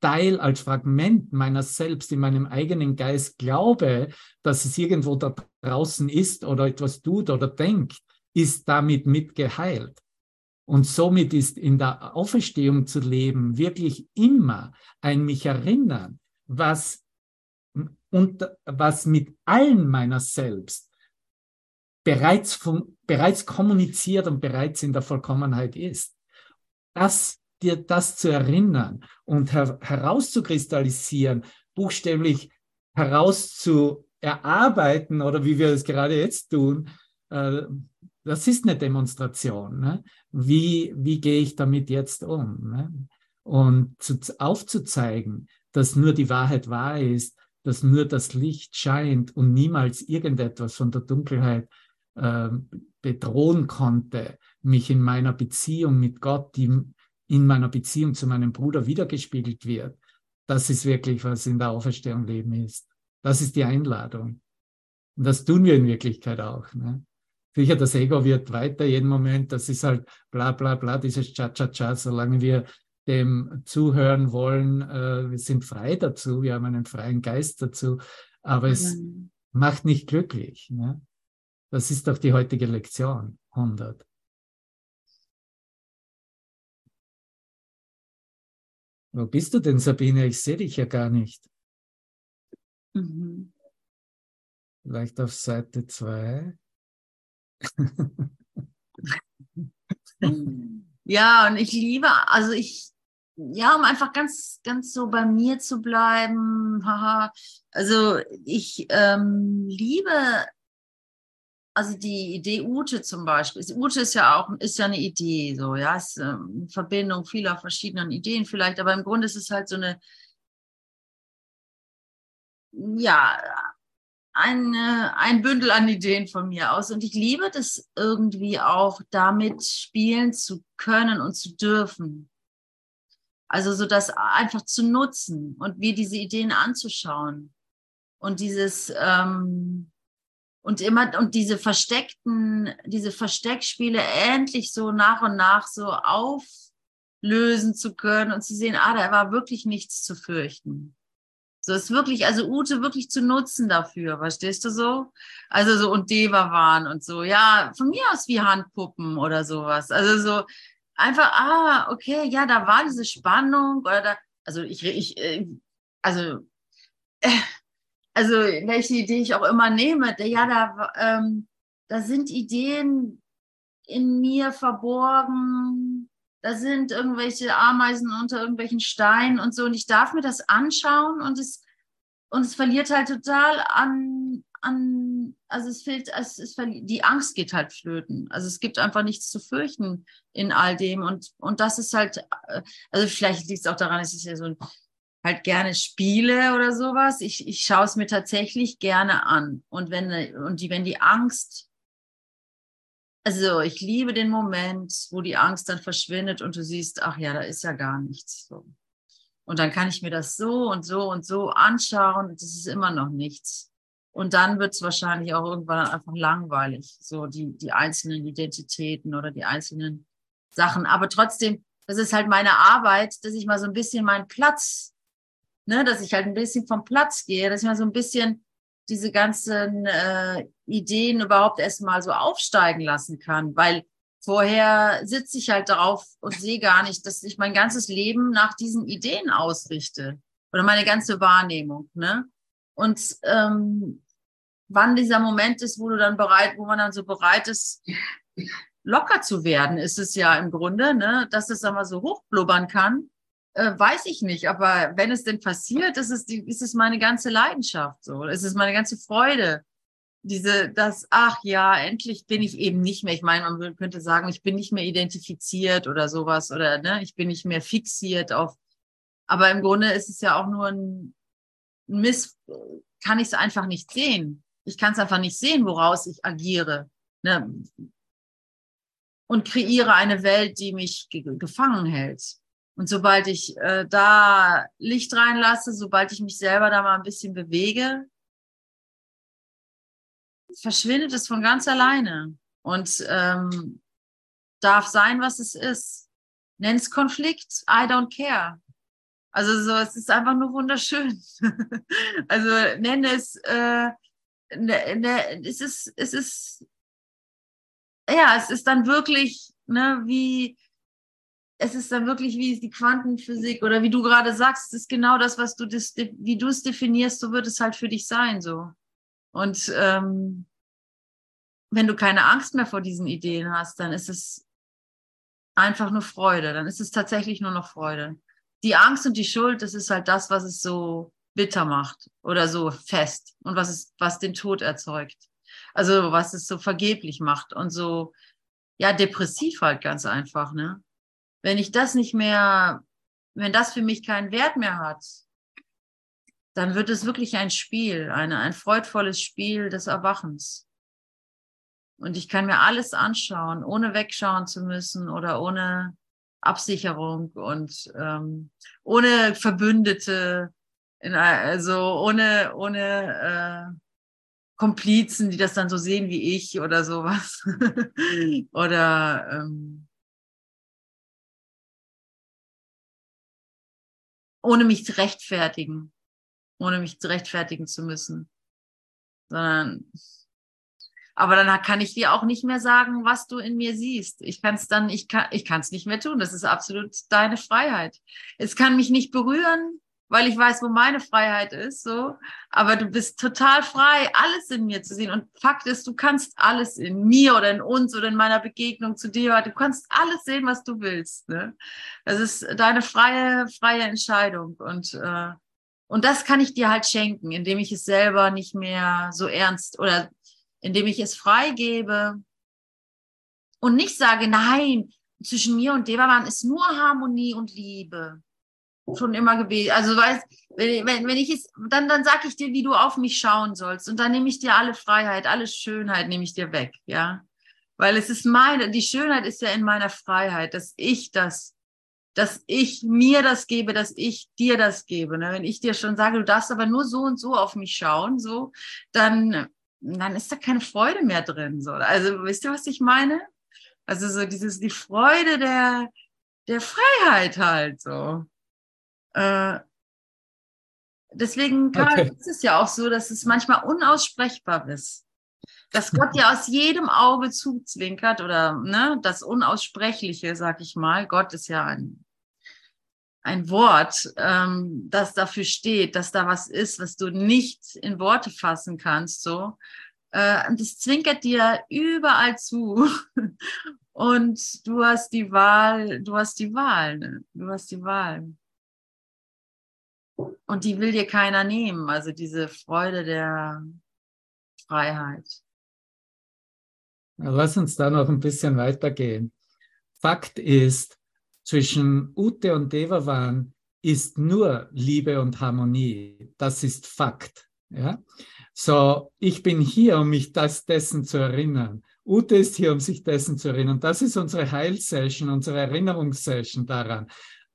Teil, als Fragment meiner selbst in meinem eigenen Geist glaube, dass es irgendwo da draußen ist oder etwas tut oder denkt, ist damit mitgeheilt. Und somit ist in der Auferstehung zu leben wirklich immer ein mich erinnern, was, und, was mit allen meiner selbst bereits, von, bereits kommuniziert und bereits in der Vollkommenheit ist. Das, dir das zu erinnern und her, herauszukristallisieren, buchstäblich herauszuerarbeiten oder wie wir es gerade jetzt tun, äh, das ist eine Demonstration. Ne? Wie, wie gehe ich damit jetzt um? Ne? Und zu, aufzuzeigen, dass nur die Wahrheit wahr ist, dass nur das Licht scheint und niemals irgendetwas von der Dunkelheit äh, bedrohen konnte, mich in meiner Beziehung mit Gott, die in meiner Beziehung zu meinem Bruder wiedergespiegelt wird. Das ist wirklich, was in der Auferstehung Leben ist. Das ist die Einladung. Und das tun wir in Wirklichkeit auch. Ne? Sicher, das Ego wird weiter jeden Moment, das ist halt bla bla bla, dieses Cha-Cha-Cha, solange wir dem zuhören wollen. Äh, wir sind frei dazu, wir haben einen freien Geist dazu, aber es Mhm. macht nicht glücklich. Ne? Das ist doch die heutige Lektion 100. Wo bist du denn, Sabine? Ich sehe dich ja gar nicht. Mhm. Vielleicht auf Seite 2. Ja, und ich liebe, also ich, ja, um einfach ganz, ganz so bei mir zu bleiben, haha. Also ich ähm, liebe, also die Idee Ute zum Beispiel. Ute ist ja auch, ist ja eine Idee, so, ja, ist ähm, eine Verbindung vieler verschiedenen Ideen vielleicht, aber im Grunde ist es halt so eine, ja, ein, ein Bündel an Ideen von mir aus. Und ich liebe das irgendwie auch, damit spielen zu können und zu dürfen. Also so das einfach zu nutzen und mir diese Ideen anzuschauen. Und dieses ähm, und immer und diese versteckten, diese Versteckspiele endlich so nach und nach so auflösen zu können und zu sehen, ah, da war wirklich nichts zu fürchten. So ist wirklich, also Ute wirklich zu nutzen dafür, verstehst du so? Also so und Deva waren und so, ja, von mir aus wie Handpuppen oder sowas. Also so einfach, ah, okay, ja, da war diese Spannung oder da, also ich, ich, äh, also, äh, also welche Idee ich auch immer nehme, ja, da, ähm, da sind Ideen in mir verborgen, da sind irgendwelche Ameisen unter irgendwelchen Steinen und so. Und ich darf mir das anschauen und es, und es verliert halt total an, an also es fehlt, es, es verliert, die Angst geht halt flöten. Also es gibt einfach nichts zu fürchten in all dem. Und, und das ist halt, also vielleicht liegt es auch daran, es ist ja so ein, halt gerne spiele oder sowas. Ich, ich schaue es mir tatsächlich gerne an. Und wenn, und die, wenn die Angst also ich liebe den Moment, wo die Angst dann verschwindet und du siehst, ach ja, da ist ja gar nichts. So. Und dann kann ich mir das so und so und so anschauen und es ist immer noch nichts. Und dann wird es wahrscheinlich auch irgendwann einfach langweilig, so die, die einzelnen Identitäten oder die einzelnen Sachen. Aber trotzdem, das ist halt meine Arbeit, dass ich mal so ein bisschen meinen Platz, ne, dass ich halt ein bisschen vom Platz gehe, dass ich mal so ein bisschen diese ganzen äh, Ideen überhaupt erstmal so aufsteigen lassen kann, weil vorher sitze ich halt darauf und sehe gar nicht, dass ich mein ganzes Leben nach diesen Ideen ausrichte oder meine ganze Wahrnehmung. Ne? Und ähm, wann dieser Moment ist, wo du dann bereit, wo man dann so bereit ist, locker zu werden, ist es ja im Grunde, ne, dass es dann mal so hochblubbern kann äh, weiß ich nicht, aber wenn es denn passiert, ist es, die, ist es meine ganze Leidenschaft so. Es ist meine ganze Freude. Diese, das, ach ja, endlich bin ich eben nicht mehr. Ich meine, man könnte sagen, ich bin nicht mehr identifiziert oder sowas oder ne, ich bin nicht mehr fixiert auf. Aber im Grunde ist es ja auch nur ein Miss, kann ich es einfach nicht sehen. Ich kann es einfach nicht sehen, woraus ich agiere. Ne? Und kreiere eine Welt, die mich gefangen hält. Und sobald ich äh, da Licht reinlasse, sobald ich mich selber da mal ein bisschen bewege, verschwindet es von ganz alleine und ähm, darf sein, was es ist. Nenn es Konflikt, I don't care. Also so, es ist einfach nur wunderschön. also nenne es, äh, ne, ne, es ist, es ist, ja, es ist dann wirklich, ne, wie, es ist dann wirklich wie die Quantenphysik oder wie du gerade sagst, es ist genau das, was du das, wie du es definierst, so wird es halt für dich sein, so. Und ähm, wenn du keine Angst mehr vor diesen Ideen hast, dann ist es einfach nur Freude. Dann ist es tatsächlich nur noch Freude. Die Angst und die Schuld, das ist halt das, was es so bitter macht oder so fest und was es, was den Tod erzeugt. Also was es so vergeblich macht und so, ja, depressiv halt ganz einfach, ne? Wenn ich das nicht mehr, wenn das für mich keinen Wert mehr hat, dann wird es wirklich ein Spiel, eine, ein freudvolles Spiel des Erwachens. Und ich kann mir alles anschauen, ohne wegschauen zu müssen oder ohne Absicherung und ähm, ohne Verbündete, in, also ohne, ohne äh, Komplizen, die das dann so sehen wie ich oder sowas. oder ähm, ohne mich zu rechtfertigen, ohne mich zu rechtfertigen zu müssen, sondern aber dann kann ich dir auch nicht mehr sagen, was du in mir siehst. Ich kann es dann, ich kann, ich kann es nicht mehr tun. Das ist absolut deine Freiheit. Es kann mich nicht berühren, weil ich weiß, wo meine Freiheit ist, so. Aber du bist total frei, alles in mir zu sehen. Und Fakt ist, du kannst alles in mir oder in uns oder in meiner Begegnung zu dir, du kannst alles sehen, was du willst. Ne? Das ist deine freie, freie Entscheidung. Und, äh, und das kann ich dir halt schenken, indem ich es selber nicht mehr so ernst oder indem ich es freigebe und nicht sage, nein, zwischen mir und Devaman ist nur Harmonie und Liebe schon immer gewesen. Also weißt, wenn, wenn, wenn ich es, dann, dann sag ich dir, wie du auf mich schauen sollst. Und dann nehme ich dir alle Freiheit, alle Schönheit nehme ich dir weg, ja. Weil es ist meine, die Schönheit ist ja in meiner Freiheit, dass ich das, dass ich mir das gebe, dass ich dir das gebe. Ne? Wenn ich dir schon sage, du darfst aber nur so und so auf mich schauen, so, dann, dann ist da keine Freude mehr drin. So. Also, wisst ihr, was ich meine? Also so dieses, die Freude der, der Freiheit halt so. Äh, deswegen Karl, okay. ist es ja auch so, dass es manchmal unaussprechbar ist. Dass Gott ja aus jedem Auge zuzwinkert oder ne, das Unaussprechliche, sag ich mal. Gott ist ja ein, ein Wort, ähm, das dafür steht, dass da was ist, was du nicht in Worte fassen kannst. So. Äh, und das zwinkert dir überall zu. Und du hast die Wahl, du hast die Wahl, ne? du hast die Wahl. Und die will dir keiner nehmen, also diese Freude der Freiheit. Lass uns da noch ein bisschen weitergehen. Fakt ist, zwischen Ute und Devavan ist nur Liebe und Harmonie. Das ist Fakt. Ja? So, ich bin hier, um mich das, dessen zu erinnern. Ute ist hier, um sich dessen zu erinnern. Das ist unsere Heilsession, unsere Erinnerungssession daran.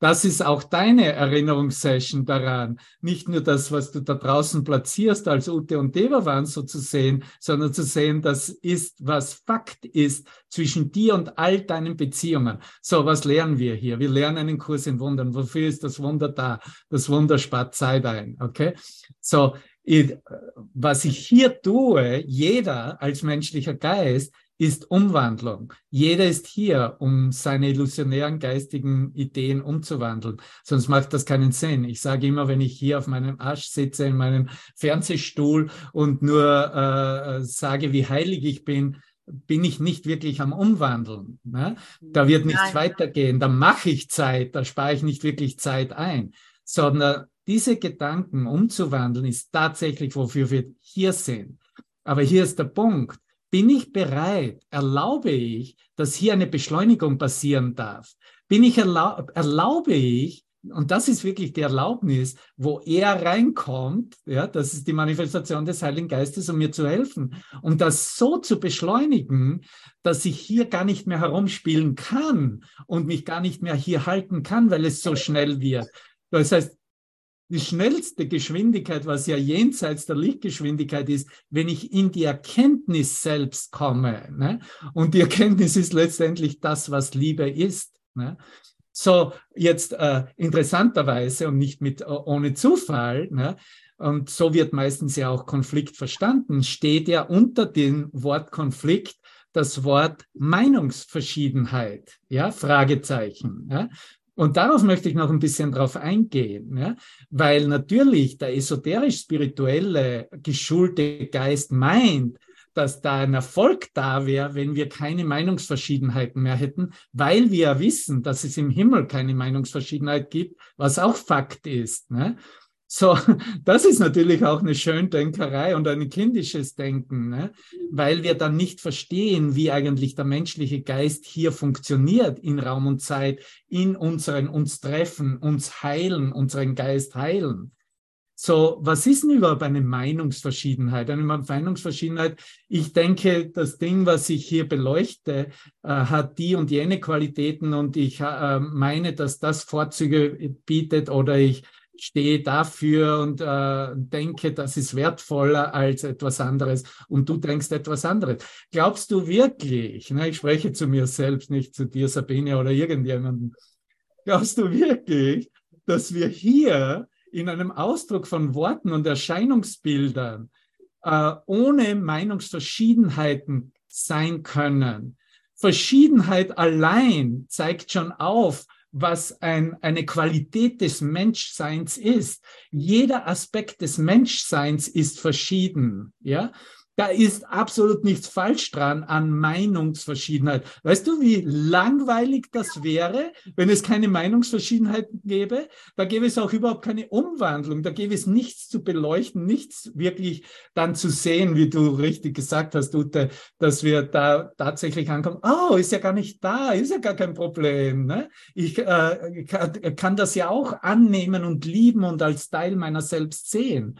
Das ist auch deine Erinnerungssession daran. Nicht nur das, was du da draußen platzierst als Ute und Deva waren, so zu sehen, sondern zu sehen, das ist, was Fakt ist zwischen dir und all deinen Beziehungen. So, was lernen wir hier? Wir lernen einen Kurs in Wundern. Wofür ist das Wunder da? Das Wunder spart Zeit ein. Okay? So, was ich hier tue, jeder als menschlicher Geist, ist Umwandlung. Jeder ist hier, um seine illusionären geistigen Ideen umzuwandeln. Sonst macht das keinen Sinn. Ich sage immer, wenn ich hier auf meinem Arsch sitze, in meinem Fernsehstuhl und nur äh, sage, wie heilig ich bin, bin ich nicht wirklich am Umwandeln. Ne? Da wird nichts Nein. weitergehen. Da mache ich Zeit, da spare ich nicht wirklich Zeit ein, sondern diese Gedanken umzuwandeln ist tatsächlich, wofür wir hier sind. Aber hier ist der Punkt bin ich bereit, erlaube ich, dass hier eine Beschleunigung passieren darf? Bin ich erlaub, erlaube ich, und das ist wirklich die Erlaubnis, wo er reinkommt, ja, das ist die Manifestation des Heiligen Geistes, um mir zu helfen, um das so zu beschleunigen, dass ich hier gar nicht mehr herumspielen kann und mich gar nicht mehr hier halten kann, weil es so schnell wird. Das heißt, die schnellste Geschwindigkeit, was ja jenseits der Lichtgeschwindigkeit ist, wenn ich in die Erkenntnis selbst komme. Ne? Und die Erkenntnis ist letztendlich das, was Liebe ist. Ne? So, jetzt äh, interessanterweise und nicht mit äh, ohne Zufall, ne? und so wird meistens ja auch Konflikt verstanden, steht ja unter dem Wort Konflikt das Wort Meinungsverschiedenheit, ja, Fragezeichen. Ja? Und darauf möchte ich noch ein bisschen drauf eingehen, ja? weil natürlich der esoterisch-spirituelle geschulte Geist meint, dass da ein Erfolg da wäre, wenn wir keine Meinungsverschiedenheiten mehr hätten, weil wir wissen, dass es im Himmel keine Meinungsverschiedenheit gibt, was auch Fakt ist. Ne? So, das ist natürlich auch eine Schöndenkerei und ein kindisches Denken, ne? weil wir dann nicht verstehen, wie eigentlich der menschliche Geist hier funktioniert in Raum und Zeit, in unseren uns treffen, uns heilen, unseren Geist heilen. So, was ist denn überhaupt eine Meinungsverschiedenheit? Eine Meinungsverschiedenheit, ich denke, das Ding, was ich hier beleuchte, äh, hat die und jene Qualitäten und ich äh, meine, dass das Vorzüge bietet oder ich stehe dafür und äh, denke, das ist wertvoller als etwas anderes und du denkst etwas anderes. Glaubst du wirklich, ne, ich spreche zu mir selbst, nicht zu dir, Sabine oder irgendjemandem, glaubst du wirklich, dass wir hier in einem Ausdruck von Worten und Erscheinungsbildern äh, ohne Meinungsverschiedenheiten sein können. Verschiedenheit allein zeigt schon auf, was ein, eine Qualität des Menschseins ist. Jeder Aspekt des Menschseins ist verschieden. Ja, da ist absolut nichts falsch dran an Meinungsverschiedenheit. Weißt du, wie langweilig das wäre, wenn es keine Meinungsverschiedenheiten gäbe? Da gäbe es auch überhaupt keine Umwandlung. Da gäbe es nichts zu beleuchten, nichts wirklich dann zu sehen, wie du richtig gesagt hast, Ute, dass wir da tatsächlich ankommen. Oh, ist ja gar nicht da, ist ja gar kein Problem. Ne? Ich äh, kann, kann das ja auch annehmen und lieben und als Teil meiner selbst sehen.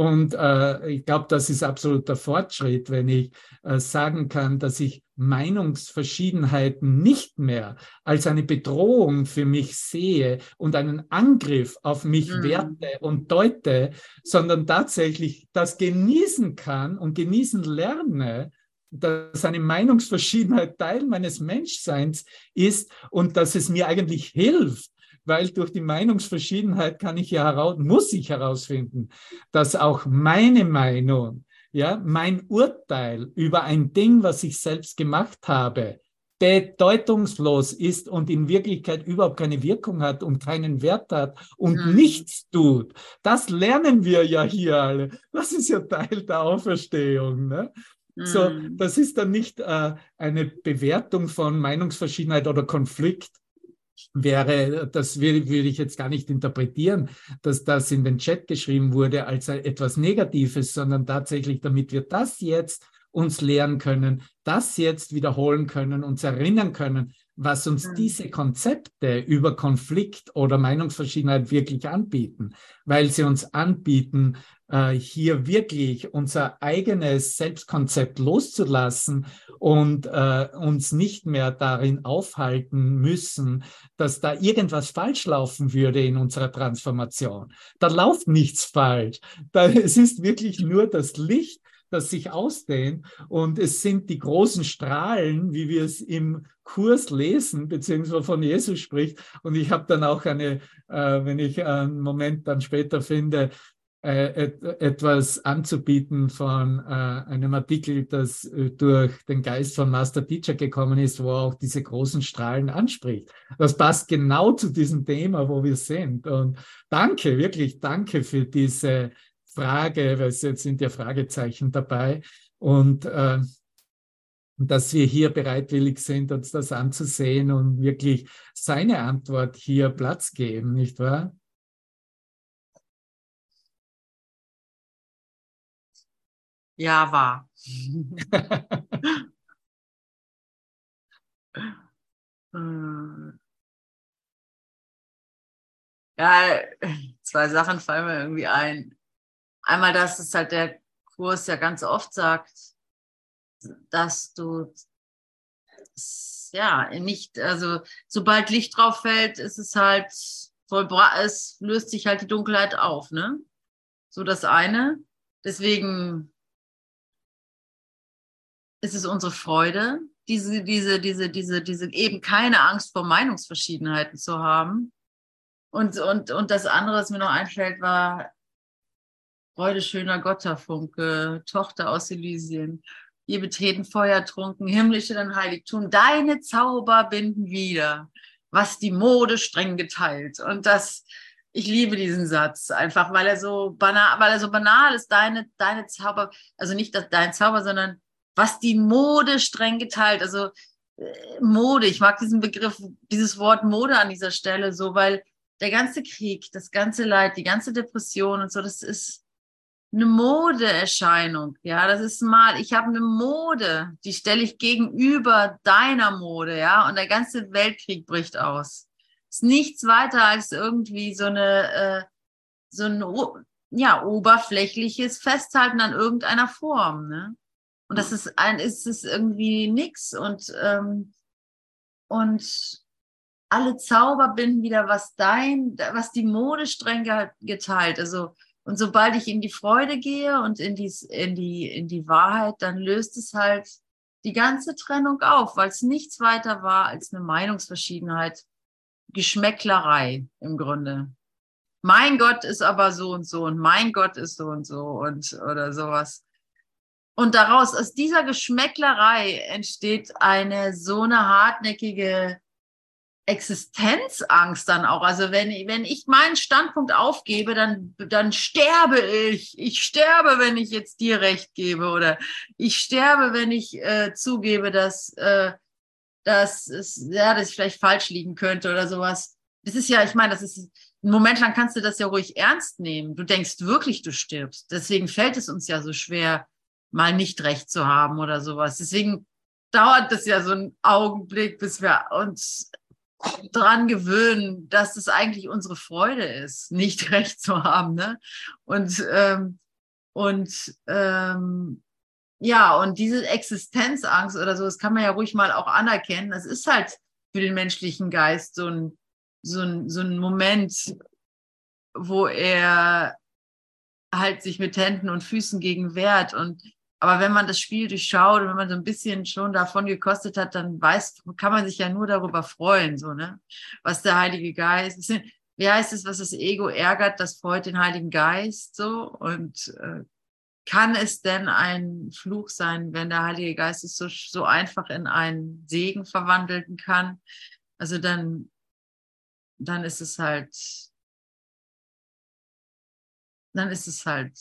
Und äh, ich glaube, das ist absoluter Fortschritt, wenn ich äh, sagen kann, dass ich Meinungsverschiedenheiten nicht mehr als eine Bedrohung für mich sehe und einen Angriff auf mich mhm. werte und deute, sondern tatsächlich das genießen kann und genießen lerne, dass eine Meinungsverschiedenheit Teil meines Menschseins ist und dass es mir eigentlich hilft, weil durch die Meinungsverschiedenheit kann ich ja heraus, muss ich herausfinden, dass auch meine Meinung, ja, mein Urteil über ein Ding, was ich selbst gemacht habe, bedeutungslos ist und in Wirklichkeit überhaupt keine Wirkung hat und keinen Wert hat und mhm. nichts tut. Das lernen wir ja hier alle. Das ist ja Teil der Auferstehung. Ne? So, mhm. das ist dann nicht äh, eine Bewertung von Meinungsverschiedenheit oder Konflikt, wäre, das würde, würde ich jetzt gar nicht interpretieren, dass das in den Chat geschrieben wurde als etwas Negatives, sondern tatsächlich, damit wir das jetzt uns lernen können, das jetzt wiederholen können, uns erinnern können, was uns diese Konzepte über Konflikt oder Meinungsverschiedenheit wirklich anbieten, weil sie uns anbieten, äh, hier wirklich unser eigenes Selbstkonzept loszulassen und äh, uns nicht mehr darin aufhalten müssen, dass da irgendwas falsch laufen würde in unserer Transformation. Da läuft nichts falsch. Da, es ist wirklich nur das Licht, das sich ausdehnt. Und es sind die großen Strahlen, wie wir es im Kurs lesen, beziehungsweise von Jesus spricht. Und ich habe dann auch eine, äh, wenn ich einen Moment dann später finde, äh, et, etwas anzubieten von äh, einem Artikel, das äh, durch den Geist von Master Teacher gekommen ist, wo er auch diese großen Strahlen anspricht. Das passt genau zu diesem Thema, wo wir sind. Und danke, wirklich danke für diese Frage, weil es jetzt sind ja Fragezeichen dabei und äh, dass wir hier bereitwillig sind, uns das anzusehen und wirklich seine Antwort hier Platz geben, nicht wahr? Ja, wahr. ja, zwei Sachen fallen mir irgendwie ein einmal, dass es halt der Kurs ja ganz oft sagt, dass du ja nicht, also sobald Licht drauf fällt, ist es halt vollbracht, es löst sich halt die Dunkelheit auf, ne? So das eine. Deswegen ist es unsere Freude, diese, diese, diese, diese, diese eben keine Angst vor Meinungsverschiedenheiten zu haben. Und, und, und das andere, was mir noch einfällt, war, Freude schöner Gotterfunke, Tochter aus Elysien. Wir betreten Feuertrunken, himmlische dein Heiligtum. Deine Zauber binden wieder, was die Mode streng geteilt. Und das, ich liebe diesen Satz einfach, weil er so banal, weil er so banal ist. Deine, deine Zauber, also nicht dein Zauber, sondern was die Mode streng geteilt. Also äh, Mode, ich mag diesen Begriff, dieses Wort Mode an dieser Stelle so, weil der ganze Krieg, das ganze Leid, die ganze Depression und so, das ist, eine Modeerscheinung. Ja, das ist mal, ich habe eine Mode, die stelle ich gegenüber deiner Mode, ja, und der ganze Weltkrieg bricht aus. Ist nichts weiter als irgendwie so eine, äh, so ein, ja, oberflächliches Festhalten an irgendeiner Form, ne? Und das ist ein, ist es irgendwie nix und, ähm, und alle Zauber binden wieder was dein, was die Mode streng geteilt. Also, und sobald ich in die Freude gehe und in die, in die, in die Wahrheit, dann löst es halt die ganze Trennung auf, weil es nichts weiter war als eine Meinungsverschiedenheit, Geschmäcklerei im Grunde. mein Gott ist aber so und so und mein Gott ist so und so und oder sowas. Und daraus, aus dieser Geschmäcklerei entsteht eine so eine hartnäckige Existenzangst dann auch. Also wenn, wenn ich meinen Standpunkt aufgebe, dann, dann sterbe ich. Ich sterbe, wenn ich jetzt dir recht gebe. Oder ich sterbe, wenn ich äh, zugebe, dass, äh, dass, es, ja, dass ich vielleicht falsch liegen könnte oder sowas. Das ist ja, ich meine, das ist, einen Moment lang kannst du das ja ruhig ernst nehmen. Du denkst wirklich, du stirbst. Deswegen fällt es uns ja so schwer, mal nicht recht zu haben oder sowas. Deswegen dauert das ja so einen Augenblick, bis wir uns dran gewöhnen, dass es eigentlich unsere Freude ist, nicht recht zu haben. Ne? Und, ähm, und ähm, ja, und diese Existenzangst oder so, das kann man ja ruhig mal auch anerkennen. Das ist halt für den menschlichen Geist so ein, so ein, so ein Moment, wo er halt sich mit Händen und Füßen gegen wehrt und aber wenn man das Spiel durchschaut und wenn man so ein bisschen schon davon gekostet hat, dann weiß, kann man sich ja nur darüber freuen, so, ne? Was der Heilige Geist, wie heißt es, was das Ego ärgert, das freut den Heiligen Geist, so? Und äh, kann es denn ein Fluch sein, wenn der Heilige Geist es so, so einfach in einen Segen verwandeln kann? Also dann, dann ist es halt, dann ist es halt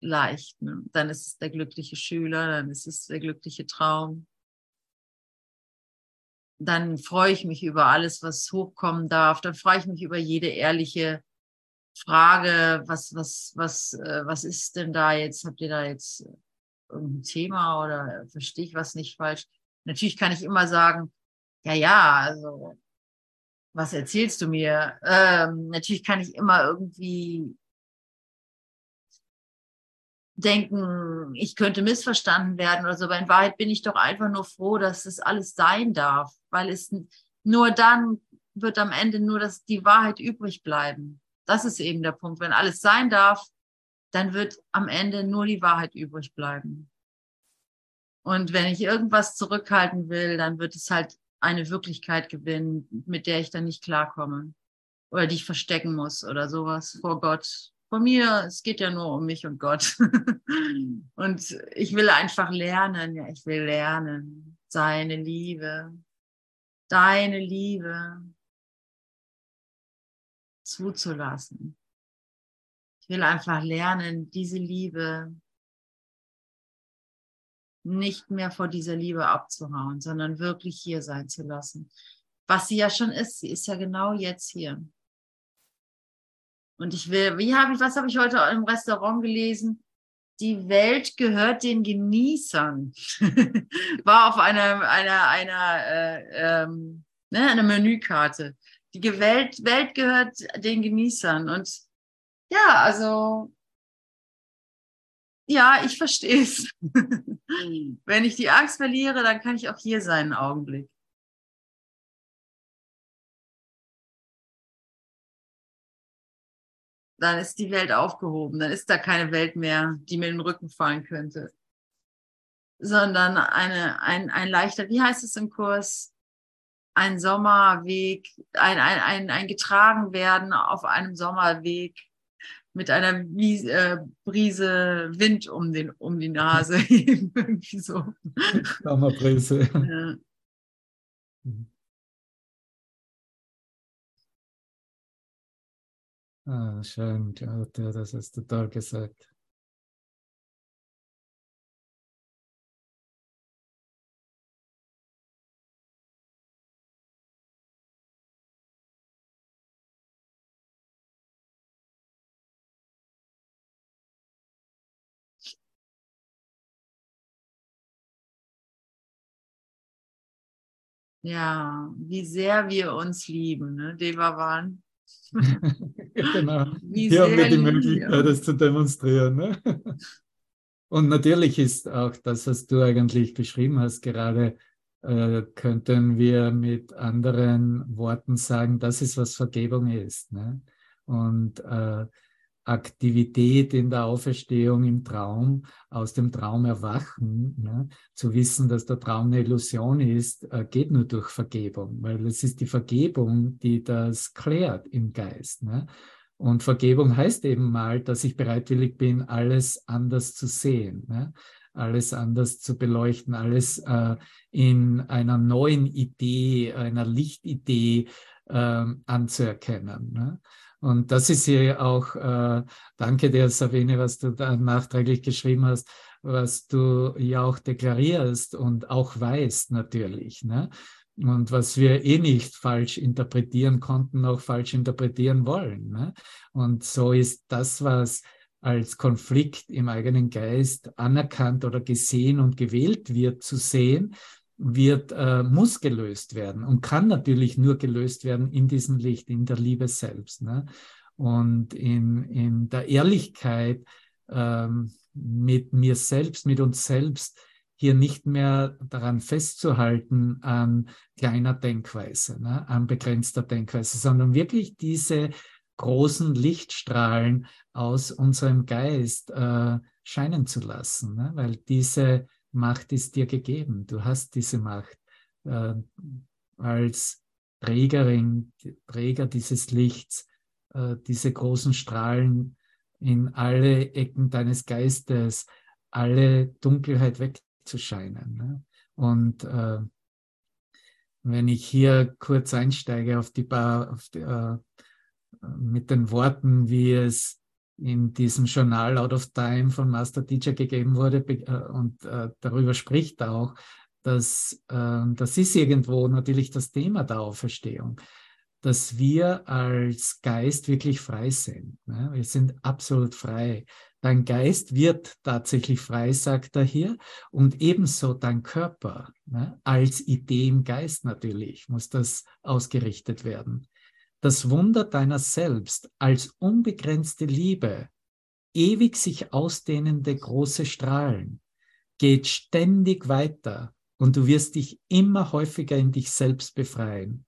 leicht. Ne? Dann ist es der glückliche Schüler, dann ist es der glückliche Traum. Dann freue ich mich über alles, was hochkommen darf. Dann freue ich mich über jede ehrliche Frage, was, was, was, äh, was ist denn da jetzt? Habt ihr da jetzt irgendein Thema oder verstehe ich was nicht falsch? Natürlich kann ich immer sagen, ja, ja, also was erzählst du mir? Ähm, natürlich kann ich immer irgendwie denken, ich könnte missverstanden werden oder so. Aber in Wahrheit bin ich doch einfach nur froh, dass es alles sein darf, weil es nur dann wird am Ende nur das, die Wahrheit übrig bleiben. Das ist eben der Punkt. Wenn alles sein darf, dann wird am Ende nur die Wahrheit übrig bleiben. Und wenn ich irgendwas zurückhalten will, dann wird es halt eine Wirklichkeit gewinnen, mit der ich dann nicht klarkomme oder die ich verstecken muss oder sowas vor Gott von mir, es geht ja nur um mich und Gott. und ich will einfach lernen, ja, ich will lernen, seine Liebe, deine Liebe zuzulassen. Ich will einfach lernen, diese Liebe nicht mehr vor dieser Liebe abzuhauen, sondern wirklich hier sein zu lassen. Was sie ja schon ist, sie ist ja genau jetzt hier. Und ich will, wie habe ich, was habe ich heute im Restaurant gelesen? Die Welt gehört den Genießern. War auf einer, einer, einer, äh, ähm, ne, einer Menükarte. Die Welt, Welt gehört den Genießern. Und ja, also, ja, ich verstehe es. Wenn ich die Angst verliere, dann kann ich auch hier sein, einen Augenblick. Dann ist die Welt aufgehoben. Dann ist da keine Welt mehr, die mir in den Rücken fallen könnte. Sondern eine, ein, ein leichter, wie heißt es im Kurs? Ein Sommerweg, ein, ein, ein, ein getragen werden auf einem Sommerweg mit einer äh, Brise Wind um, den, um die Nase. Irgendwie so. Sommerbrise. Ja. Ah, schön, Claudia, das hast du toll gesagt. Ja, wie sehr wir uns lieben, ne? Devavan. genau. Wie Hier haben wir die Möglichkeit, das zu demonstrieren. Ne? Und natürlich ist auch das, was du eigentlich beschrieben hast, gerade äh, könnten wir mit anderen Worten sagen, das ist, was Vergebung ist. Ne? Und äh, Aktivität in der Auferstehung im Traum, aus dem Traum erwachen, ne? zu wissen, dass der Traum eine Illusion ist, äh, geht nur durch Vergebung, weil es ist die Vergebung, die das klärt im Geist. Ne? Und Vergebung heißt eben mal, dass ich bereitwillig bin, alles anders zu sehen, ne? alles anders zu beleuchten, alles äh, in einer neuen Idee, einer Lichtidee äh, anzuerkennen. Und das ist hier auch, äh, danke dir, Sabine, was du da nachträglich geschrieben hast, was du ja auch deklarierst und auch weißt natürlich. Ne? Und was wir eh nicht falsch interpretieren konnten, auch falsch interpretieren wollen. Ne? Und so ist das, was als Konflikt im eigenen Geist anerkannt oder gesehen und gewählt wird zu sehen, wird, äh, muss gelöst werden und kann natürlich nur gelöst werden in diesem Licht, in der Liebe selbst. Ne? Und in, in der Ehrlichkeit ähm, mit mir selbst, mit uns selbst, hier nicht mehr daran festzuhalten an kleiner Denkweise, ne, an begrenzter Denkweise, sondern wirklich diese großen Lichtstrahlen aus unserem Geist äh, scheinen zu lassen, ne, weil diese Macht ist dir gegeben. Du hast diese Macht äh, als Trägerin, Träger dieses Lichts, äh, diese großen Strahlen in alle Ecken deines Geistes, alle Dunkelheit wegzuscheinen. Ne? Und äh, wenn ich hier kurz einsteige auf die Bar, auf die, äh, mit den Worten, wie es in diesem Journal Out of Time von Master Teacher gegeben wurde äh, und äh, darüber spricht auch, dass äh, das ist irgendwo natürlich das Thema der Auferstehung dass wir als Geist wirklich frei sind. Ne? Wir sind absolut frei. Dein Geist wird tatsächlich frei, sagt er hier, und ebenso dein Körper. Ne? Als Idee im Geist natürlich muss das ausgerichtet werden. Das Wunder deiner selbst als unbegrenzte Liebe, ewig sich ausdehnende große Strahlen, geht ständig weiter und du wirst dich immer häufiger in dich selbst befreien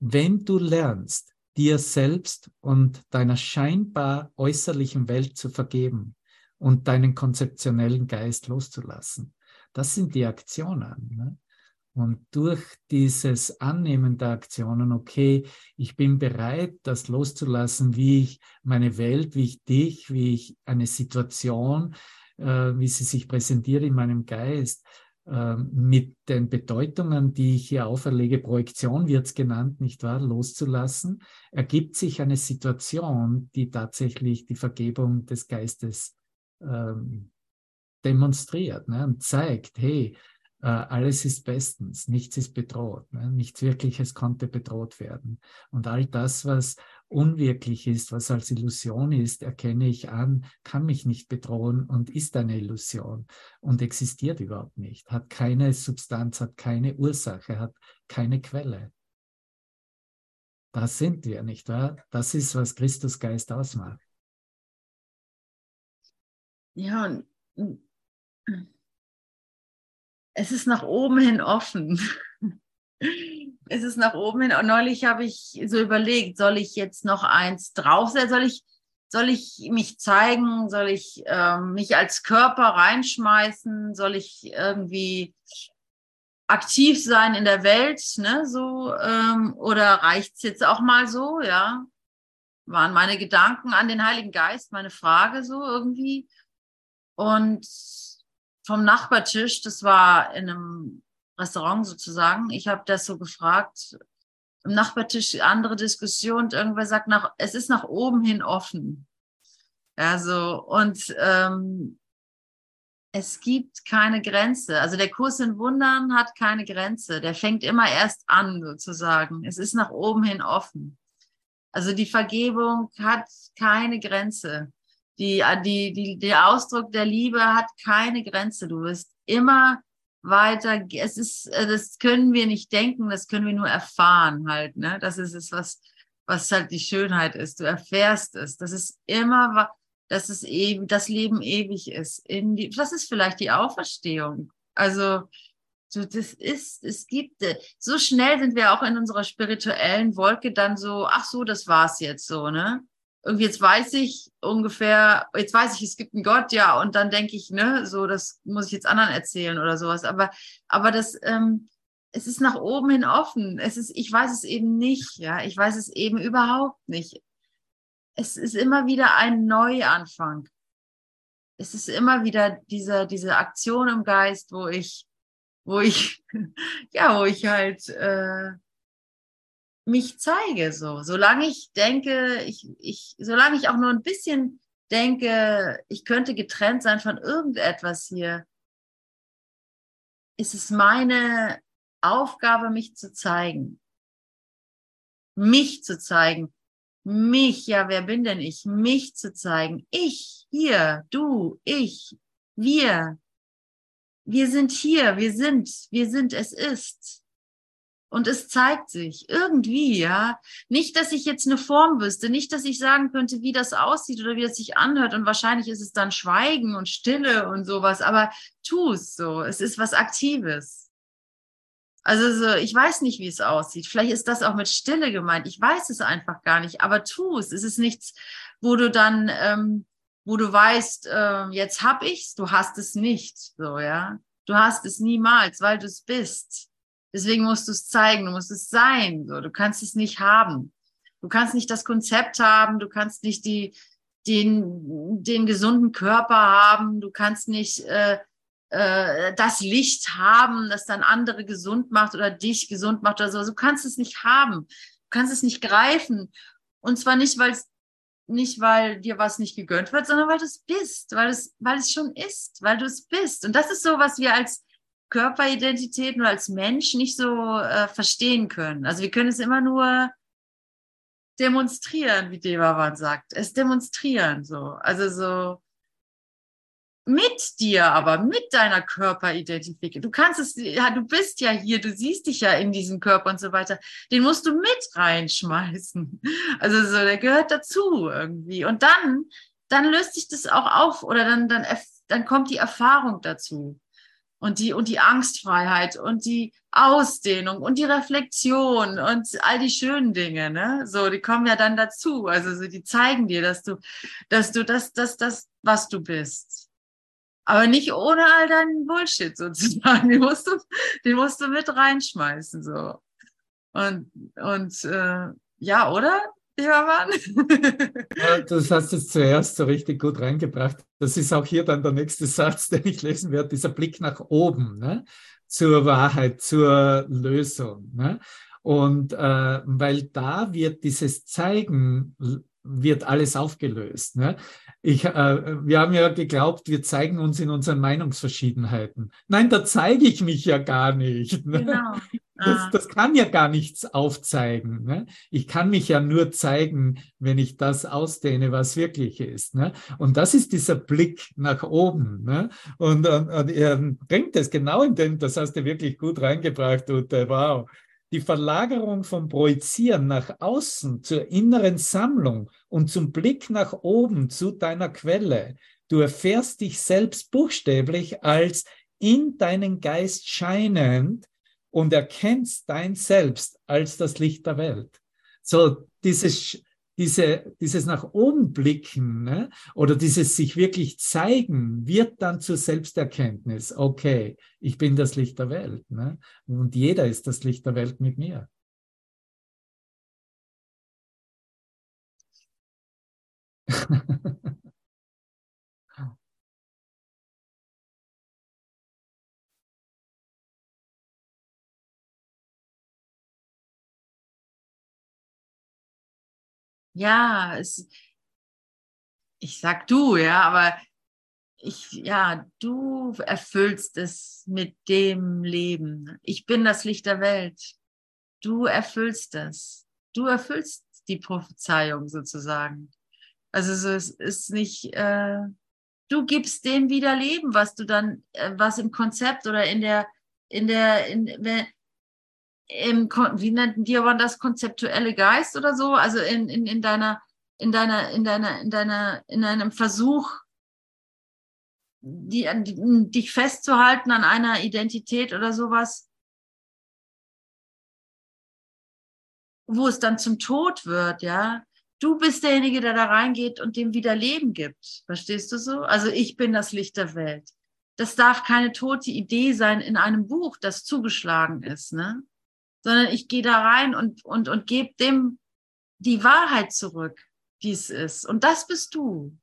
wenn du lernst, dir selbst und deiner scheinbar äußerlichen Welt zu vergeben und deinen konzeptionellen Geist loszulassen. Das sind die Aktionen. Ne? Und durch dieses Annehmen der Aktionen, okay, ich bin bereit, das loszulassen, wie ich meine Welt, wie ich dich, wie ich eine Situation, äh, wie sie sich präsentiert in meinem Geist, ähm, mit den Bedeutungen, die ich hier auferlege, Projektion wird es genannt, nicht wahr, loszulassen, ergibt sich eine Situation, die tatsächlich die Vergebung des Geistes ähm, demonstriert ne, und zeigt, hey, alles ist bestens, nichts ist bedroht, ne, nichts Wirkliches konnte bedroht werden. Und all das, was unwirklich ist, was als Illusion ist, erkenne ich an, kann mich nicht bedrohen und ist eine Illusion und existiert überhaupt nicht, hat keine Substanz, hat keine Ursache, hat keine Quelle. Das sind wir, nicht wahr? Das ist, was Christus Geist ausmacht. Ja, und es ist nach oben hin offen ist es nach oben hin. Und neulich habe ich so überlegt, soll ich jetzt noch eins draufsetzen? Soll ich, soll ich mich zeigen? Soll ich ähm, mich als Körper reinschmeißen? Soll ich irgendwie aktiv sein in der Welt? Ne? So, ähm, oder reicht's jetzt auch mal so? Ja, waren meine Gedanken an den Heiligen Geist, meine Frage so irgendwie. Und vom Nachbartisch, das war in einem Restaurant sozusagen. Ich habe das so gefragt. Im Nachbartisch andere Diskussion. Irgendwer sagt nach, es ist nach oben hin offen. Also und ähm, es gibt keine Grenze. Also der Kurs in Wundern hat keine Grenze. Der fängt immer erst an sozusagen. Es ist nach oben hin offen. Also die Vergebung hat keine Grenze. Die, die, die, der Ausdruck der Liebe hat keine Grenze. Du wirst immer weiter. Es ist, äh, das können wir nicht denken, das können wir nur erfahren halt. Ne? Das ist es, was, was halt die Schönheit ist. Du erfährst es. Das ist immer, dass es eben, das Leben ewig ist. In die, das ist vielleicht die Auferstehung. Also, so, das ist, es gibt, äh, so schnell sind wir auch in unserer spirituellen Wolke dann so, ach so, das war's jetzt so, ne? Irgendwie jetzt weiß ich ungefähr, jetzt weiß ich, es gibt einen Gott, ja, und dann denke ich, ne, so, das muss ich jetzt anderen erzählen oder sowas. Aber, aber das, ähm, es ist nach oben hin offen. Es ist, ich weiß es eben nicht, ja, ich weiß es eben überhaupt nicht. es ist immer wieder ein Neuanfang. Es ist immer wieder diese, diese Aktion im Geist, wo ich, wo ich, ja, wo ich halt äh, mich zeige. So, solange ich denke, ich, ich, solange ich auch nur ein bisschen denke, ich könnte getrennt sein von irgendetwas hier, ist es meine Aufgabe, mich zu zeigen. Mich zu zeigen. Mich, ja, wer bin denn ich? Mich zu zeigen. Ich, hier, du, ich, wir. Wir sind hier, wir sind, wir sind, es ist. Und es zeigt sich irgendwie, ja. Nicht, dass ich jetzt eine Form wüsste, nicht, dass ich sagen könnte, wie das aussieht oder wie es sich anhört. Und wahrscheinlich ist es dann Schweigen und Stille und sowas, aber tu es so. Es ist was Aktives. Also so, ich weiß nicht, wie es aussieht. Vielleicht ist das auch mit Stille gemeint. Ich weiß es einfach gar nicht. Aber tu es. Es ist nichts, wo du dann, ähm, wo du weißt, äh, jetzt hab ich's. Du hast es nicht. So ja. Du hast es niemals, weil du es bist. Deswegen musst du es zeigen, du musst es sein. So, du kannst es nicht haben. Du kannst nicht das Konzept haben, du kannst nicht die, den, den gesunden Körper haben, du kannst nicht äh, äh, das Licht haben, das dann andere gesund macht oder dich gesund macht oder so. Du kannst es nicht haben. Du kannst es nicht greifen. Und zwar nicht, weil nicht, weil dir was nicht gegönnt wird, sondern weil du es bist, weil es, weil es schon ist, weil du es bist. Und das ist so, was wir als Körperidentität nur als Mensch nicht so äh, verstehen können. Also wir können es immer nur demonstrieren, wie Devavan sagt. Es demonstrieren so. Also so mit dir, aber mit deiner Körperidentität. Du kannst es, ja, du bist ja hier, du siehst dich ja in diesem Körper und so weiter. Den musst du mit reinschmeißen. Also so, der gehört dazu irgendwie. Und dann, dann löst sich das auch auf oder dann, dann, dann kommt die Erfahrung dazu und die, und die Angstfreiheit und die Ausdehnung und die Reflexion und all die schönen Dinge, ne? So, die kommen ja dann dazu. Also, so, die zeigen dir, dass du, dass du das, das, das, was du bist. Aber nicht ohne all deinen Bullshit sozusagen. Den musst du, den musst du mit reinschmeißen, so. Und, und, äh, ja, oder? Ja, das hast du zuerst so richtig gut reingebracht. Das ist auch hier dann der nächste Satz, den ich lesen werde, dieser Blick nach oben, ne? zur Wahrheit, zur Lösung. Ne? Und äh, weil da wird dieses Zeigen, wird alles aufgelöst. Ne? Ich, äh, wir haben ja geglaubt, wir zeigen uns in unseren Meinungsverschiedenheiten. Nein, da zeige ich mich ja gar nicht. Ne? Genau. Das, ah. das, kann ja gar nichts aufzeigen. Ne? Ich kann mich ja nur zeigen, wenn ich das ausdehne, was wirklich ist. Ne? Und das ist dieser Blick nach oben. Ne? Und, und, und, er bringt es genau in den, das hast du wirklich gut reingebracht, Ute, wow. Die Verlagerung vom Projizieren nach außen zur inneren Sammlung und zum Blick nach oben zu deiner Quelle. Du erfährst dich selbst buchstäblich als in deinen Geist scheinend und erkennst dein Selbst als das Licht der Welt. So dieses, diese, dieses nach oben blicken ne, oder dieses sich wirklich zeigen, wird dann zur Selbsterkenntnis. Okay, ich bin das Licht der Welt. Ne, und jeder ist das Licht der Welt mit mir. ja, es, ich sag du, ja, aber ich, ja, du erfüllst es mit dem Leben. Ich bin das Licht der Welt. Du erfüllst es. Du erfüllst die Prophezeiung sozusagen. Also so, es ist nicht, äh, du gibst dem wieder Leben, was du dann, äh, was im Konzept oder in der, in der, in, im, wie nennt dir man das, konzeptuelle Geist oder so, also in, in, in deiner, in deiner, in deiner, in deiner, in einem Versuch, die, die, dich festzuhalten an einer Identität oder sowas, wo es dann zum Tod wird, ja. Du bist derjenige, der da reingeht und dem wieder Leben gibt. Verstehst du so? Also ich bin das Licht der Welt. Das darf keine tote Idee sein in einem Buch, das zugeschlagen ist, ne? Sondern ich gehe da rein und, und, und gebe dem die Wahrheit zurück. dies ist. Und das bist du.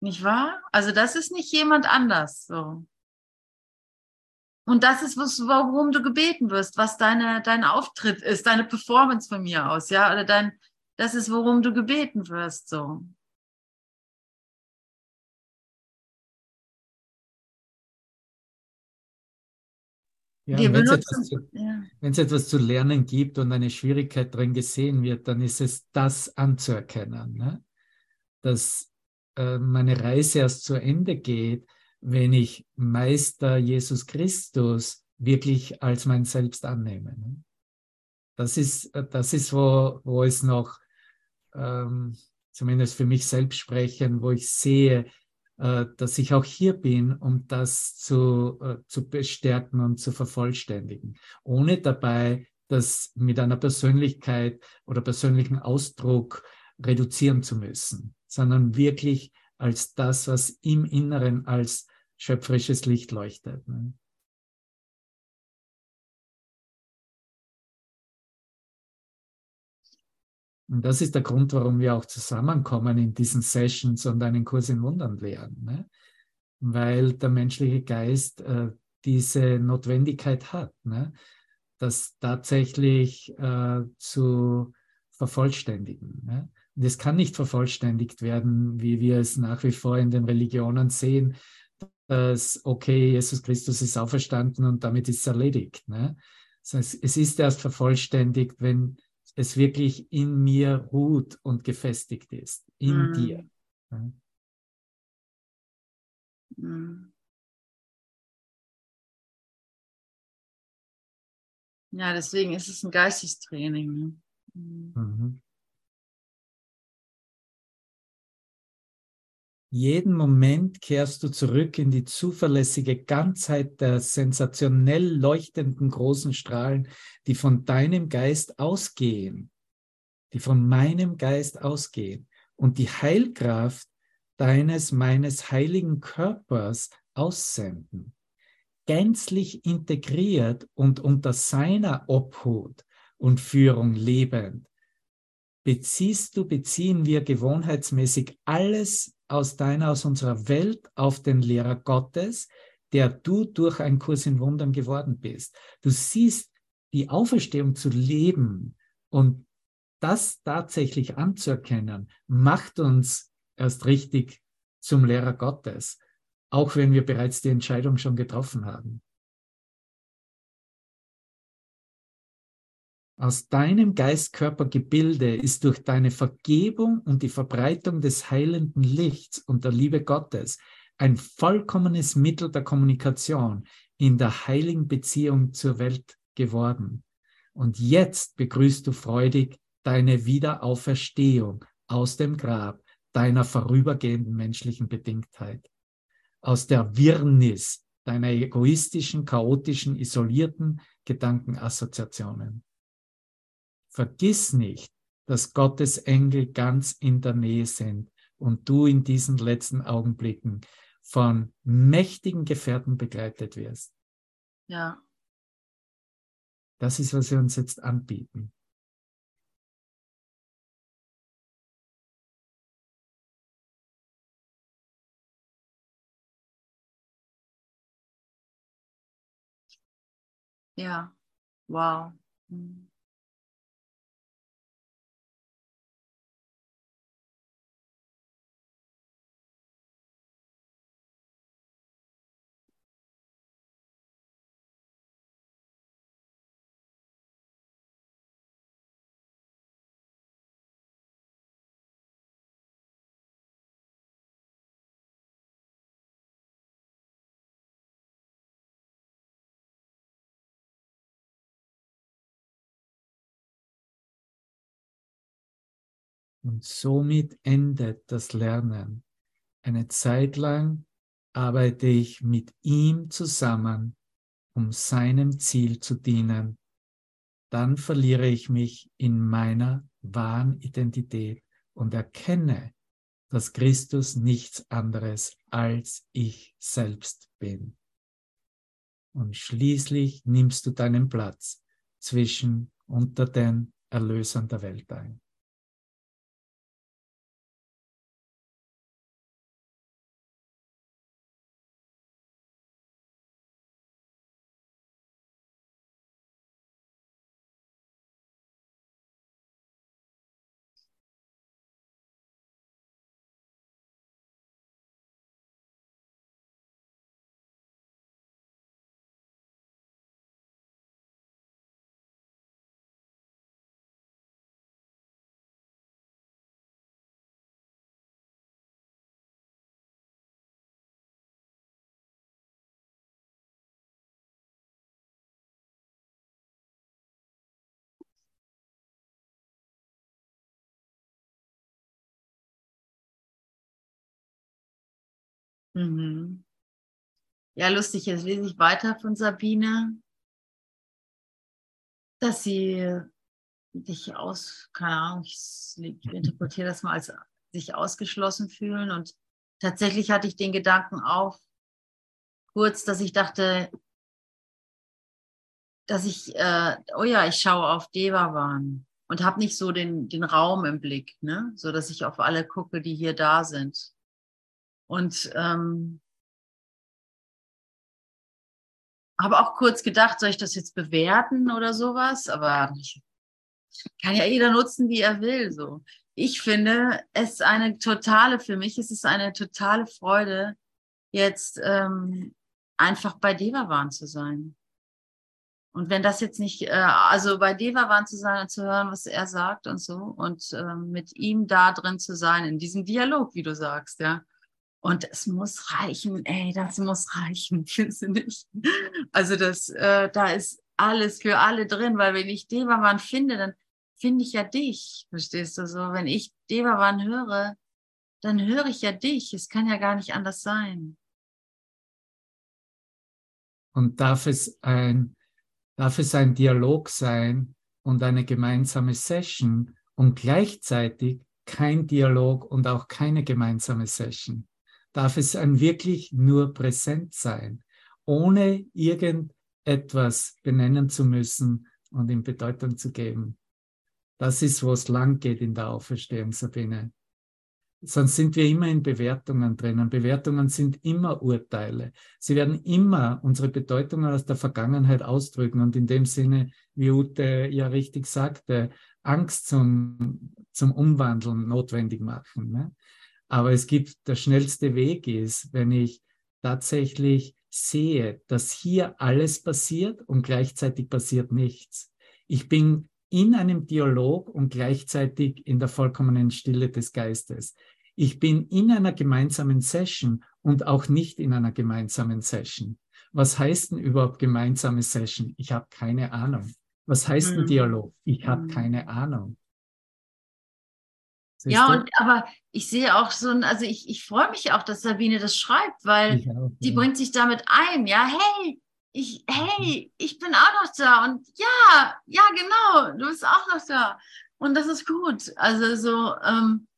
Nicht wahr? Also das ist nicht jemand anders. So. Und das ist, worum du gebeten wirst, was deine, dein Auftritt ist, deine Performance von mir aus, ja, oder dein, das ist, worum du gebeten wirst, so. Ja, wenn es etwas, zu- Ja. etwas zu lernen gibt und eine Schwierigkeit drin gesehen wird, dann ist es das anzuerkennen, ne? dass äh, meine Reise erst zu Ende geht, wenn ich Meister Jesus Christus wirklich als mein Selbst annehme. Ne? Das ist, das ist wo, wo es noch, ähm, zumindest für mich selbst sprechen, wo ich sehe, dass ich auch hier bin, um das zu, äh, zu bestärken und zu vervollständigen, ohne dabei das mit einer Persönlichkeit oder persönlichen Ausdruck reduzieren zu müssen, sondern wirklich als das, was im Inneren als schöpferisches Licht leuchtet. Ne? Und das ist der Grund, warum wir auch zusammenkommen in diesen Sessions und einen Kurs in Wundern lehren. Ne? Weil der menschliche Geist äh, diese Notwendigkeit hat, ne? das tatsächlich äh, zu vervollständigen. Ne? Und es kann nicht vervollständigt werden, wie wir es nach wie vor in den Religionen sehen, dass, okay, Jesus Christus ist auferstanden und damit ist es erledigt. Ne? Das heißt, es ist erst vervollständigt, wenn es wirklich in mir ruht und gefestigt ist, in Mhm. dir. Mhm. Ja, deswegen ist es ein Geistestraining. Ne? Mhm. Mhm. Jeden Moment kehrst du zurück in die zuverlässige Ganzheit der sensationell leuchtenden großen Strahlen, die von deinem Geist ausgehen, die von meinem Geist ausgehen und die Heilkraft deines, meines heiligen Körpers aussenden. Gänzlich integriert und unter seiner Obhut und Führung lebend, beziehst du, beziehen wir gewohnheitsmäßig alles aus deiner, aus unserer Welt auf den Lehrer Gottes, der du durch einen Kurs in Wundern geworden bist. Du siehst die Auferstehung zu leben und das tatsächlich anzuerkennen, macht uns erst richtig zum Lehrer Gottes, auch wenn wir bereits die Entscheidung schon getroffen haben. Aus deinem Geist-Körper-Gebilde ist durch deine Vergebung und die Verbreitung des heilenden Lichts und der Liebe Gottes ein vollkommenes Mittel der Kommunikation in der heiligen Beziehung zur Welt geworden. Und jetzt begrüßt du freudig deine Wiederauferstehung aus dem Grab deiner vorübergehenden menschlichen Bedingtheit, aus der Wirrnis deiner egoistischen, chaotischen, isolierten Gedankenassoziationen. Vergiss nicht, dass Gottes Engel ganz in der Nähe sind und du in diesen letzten Augenblicken von mächtigen Gefährten begleitet wirst. Ja, Das ist, was wir uns jetzt anbieten. ja, wow. Mhm. Und somit endet das Lernen. Eine Zeit lang arbeite ich mit ihm zusammen, um seinem Ziel zu dienen. Dann verliere ich mich in meiner wahren Identität und erkenne, dass Christus nichts anderes als ich selbst bin. Und schließlich nimmst du deinen Platz zwischen unter den Erlösern der Welt ein. Mhm. Ja, lustig, jetzt lese ich weiter von Sabine, dass sie dich aus, keine Ahnung, ich interpretiere das mal als sich ausgeschlossen fühlen. Und tatsächlich hatte ich den Gedanken auch kurz, dass ich dachte, dass ich, äh, oh ja, ich schaue auf Devavan und habe nicht so den, den Raum im Blick, ne? so dass ich auf alle gucke, die hier da sind. Und ähm, habe auch kurz gedacht, soll ich das jetzt bewerten oder sowas? Aber ich, kann ja jeder nutzen, wie er will. So, ich finde es eine totale, für mich ist es eine totale Freude, jetzt ähm, einfach bei Devavan zu sein. Und wenn das jetzt nicht, äh, also bei Devavan zu sein und zu hören, was er sagt und so, und äh, mit ihm da drin zu sein, in diesem Dialog, wie du sagst, ja. Und es muss reichen, ey, das muss reichen, findest du nicht? Also das, äh, da ist alles für alle drin, weil wenn ich Devavan finde, dann finde ich ja dich, verstehst du so? Wenn ich Devavan höre, dann höre ich ja dich. Es kann ja gar nicht anders sein. Und darf es ein, darf es ein Dialog sein und eine gemeinsame Session und gleichzeitig kein Dialog und auch keine gemeinsame Session? Darf es ein wirklich nur präsent sein, ohne irgendetwas benennen zu müssen und ihm Bedeutung zu geben? Das ist, wo es lang geht in der Auferstehung, Sabine. Sonst sind wir immer in Bewertungen drinnen. Bewertungen sind immer Urteile. Sie werden immer unsere Bedeutungen aus der Vergangenheit ausdrücken und in dem Sinne, wie Ute ja richtig sagte, Angst zum, zum Umwandeln notwendig machen. Ne? Aber es gibt, der schnellste Weg ist, wenn ich tatsächlich sehe, dass hier alles passiert und gleichzeitig passiert nichts. Ich bin in einem Dialog und gleichzeitig in der vollkommenen Stille des Geistes. Ich bin in einer gemeinsamen Session und auch nicht in einer gemeinsamen Session. Was heißt denn überhaupt gemeinsame Session? Ich habe keine Ahnung. Was heißt ein mhm. Dialog? Ich habe mhm. keine Ahnung. Siehst ja, und, aber ich sehe auch so ein, also ich, ich freue mich auch, dass Sabine das schreibt, weil auch, die ja. bringt sich damit ein, ja, hey, ich, hey, ich bin auch noch da und ja, ja, genau, du bist auch noch da. Und das ist gut. Also so, ähm,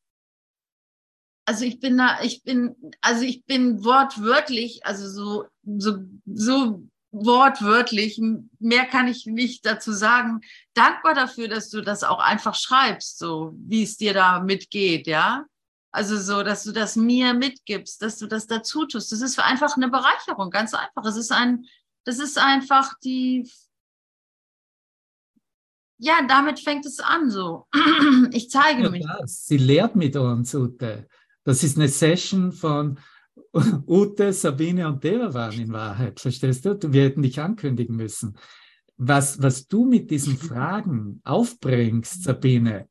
also ich bin da, ich bin, also ich bin wortwörtlich, also so, so, so wortwörtlich, mehr kann ich nicht dazu sagen, dankbar dafür, dass du das auch einfach schreibst, so wie es dir da mitgeht, ja. Also so, dass du das mir mitgibst, dass du das dazu tust. Das ist einfach eine Bereicherung, ganz einfach. Es ist ein, das ist einfach die, ja, damit fängt es an so. Ich zeige ja, mich. Das. Sie lehrt mit uns, Ute. Das ist eine Session von Ute, Sabine und Deva waren in Wahrheit. Verstehst du? Wir hätten dich ankündigen müssen. Was, was du mit diesen Fragen aufbringst, Sabine,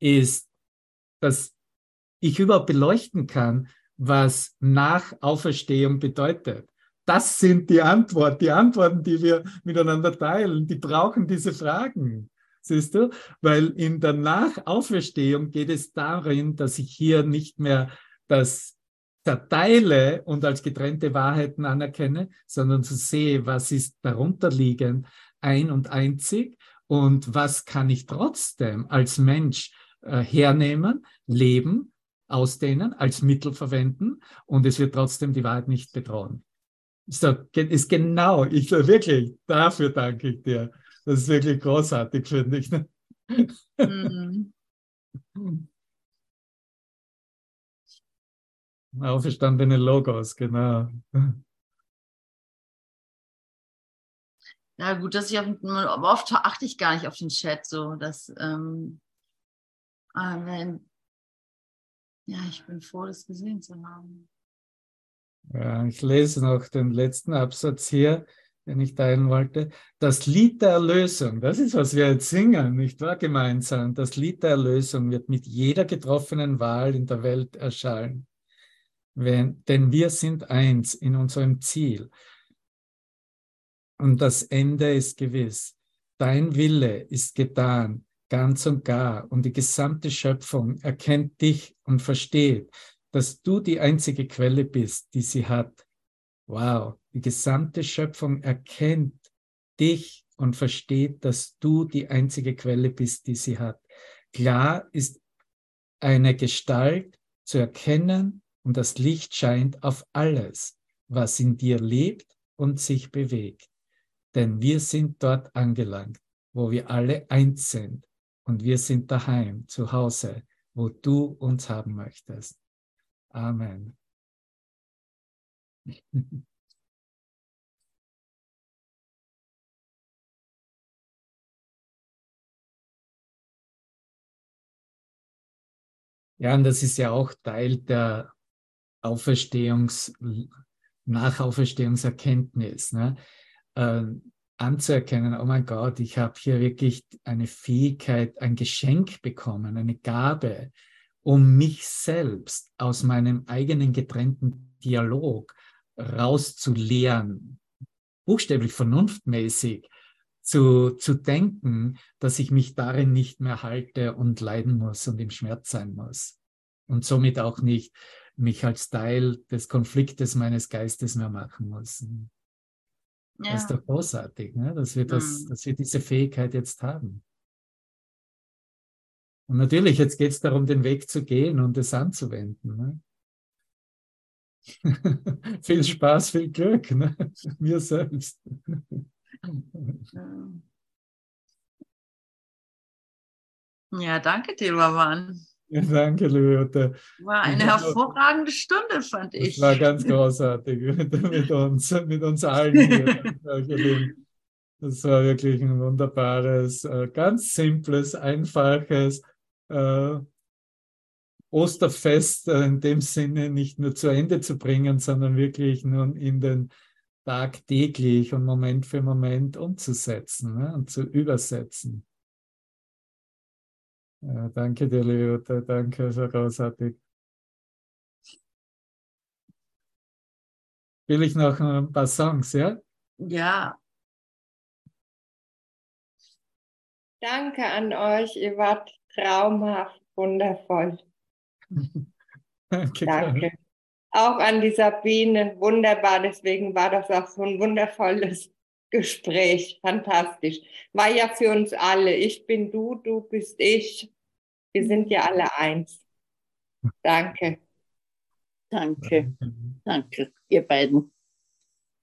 ist, dass ich überhaupt beleuchten kann, was nach Auferstehung bedeutet. Das sind die Antworten, die Antworten, die wir miteinander teilen. Die brauchen diese Fragen. Siehst du? Weil in der Nachauferstehung geht es darin, dass ich hier nicht mehr das zerteile und als getrennte Wahrheiten anerkenne, sondern zu sehe, was ist darunter liegend, ein und einzig und was kann ich trotzdem als Mensch äh, hernehmen, leben, ausdehnen, als Mittel verwenden und es wird trotzdem die Wahrheit nicht bedrohen. So, ist genau, ich wirklich, dafür danke ich dir. Das ist wirklich großartig, finde ich. Ne? Mhm. Auferstandene Logos, genau. Ja, gut, dass ich auf, oft achte ich gar nicht auf den Chat so, dass ähm, äh, ja, ich bin froh, das gesehen zu haben. Ja, ich lese noch den letzten Absatz hier, den ich teilen wollte. Das Lied der Erlösung, das ist, was wir jetzt singen, nicht wahr, gemeinsam? Das Lied der Erlösung wird mit jeder getroffenen Wahl in der Welt erschallen. Wenn, denn wir sind eins in unserem Ziel. Und das Ende ist gewiss. Dein Wille ist getan, ganz und gar. Und die gesamte Schöpfung erkennt dich und versteht, dass du die einzige Quelle bist, die sie hat. Wow, die gesamte Schöpfung erkennt dich und versteht, dass du die einzige Quelle bist, die sie hat. Klar ist eine Gestalt zu erkennen und das Licht scheint auf alles, was in dir lebt und sich bewegt. Denn wir sind dort angelangt, wo wir alle eins sind und wir sind daheim, zu Hause, wo du uns haben möchtest. Amen. Ja, und das ist ja auch Teil der Auferstehungs, Nachauferstehungserkenntnis, ne? äh, anzuerkennen, oh mein Gott, ich habe hier wirklich eine Fähigkeit, ein Geschenk bekommen, eine Gabe, um mich selbst aus meinem eigenen getrennten Dialog rauszulehren, buchstäblich vernunftmäßig zu, zu denken, dass ich mich darin nicht mehr halte und leiden muss und im Schmerz sein muss. Und somit auch nicht mich als Teil des Konfliktes meines Geistes mehr machen muss. Ja. Das ist doch großartig, ne? dass, wir das, mhm. dass wir diese Fähigkeit jetzt haben. Und natürlich, jetzt geht es darum, den Weg zu gehen und es anzuwenden. Ne? viel Spaß, viel Glück, ne? mir selbst. ja, danke dir, Baban. Ja, danke, Lyotte. War eine hervorragende Stunde, fand ich. Das war ganz großartig mit uns, mit uns allen hier. Das war wirklich ein wunderbares, äh, ganz simples, einfaches äh, Osterfest äh, in dem Sinne nicht nur zu Ende zu bringen, sondern wirklich nun in den tagtäglich und Moment für Moment umzusetzen ne, und zu übersetzen. Ja, danke dir, Leota, danke, so großartig. Will ich noch ein paar Songs, ja? Ja. Danke an euch, ihr wart traumhaft, wundervoll. danke. Danke. Auch an die Sabine, wunderbar, deswegen war das auch so ein wundervolles Gespräch, fantastisch. War ja für uns alle, ich bin du, du bist ich, wir sind ja alle eins. Danke. Danke. Danke, ihr beiden.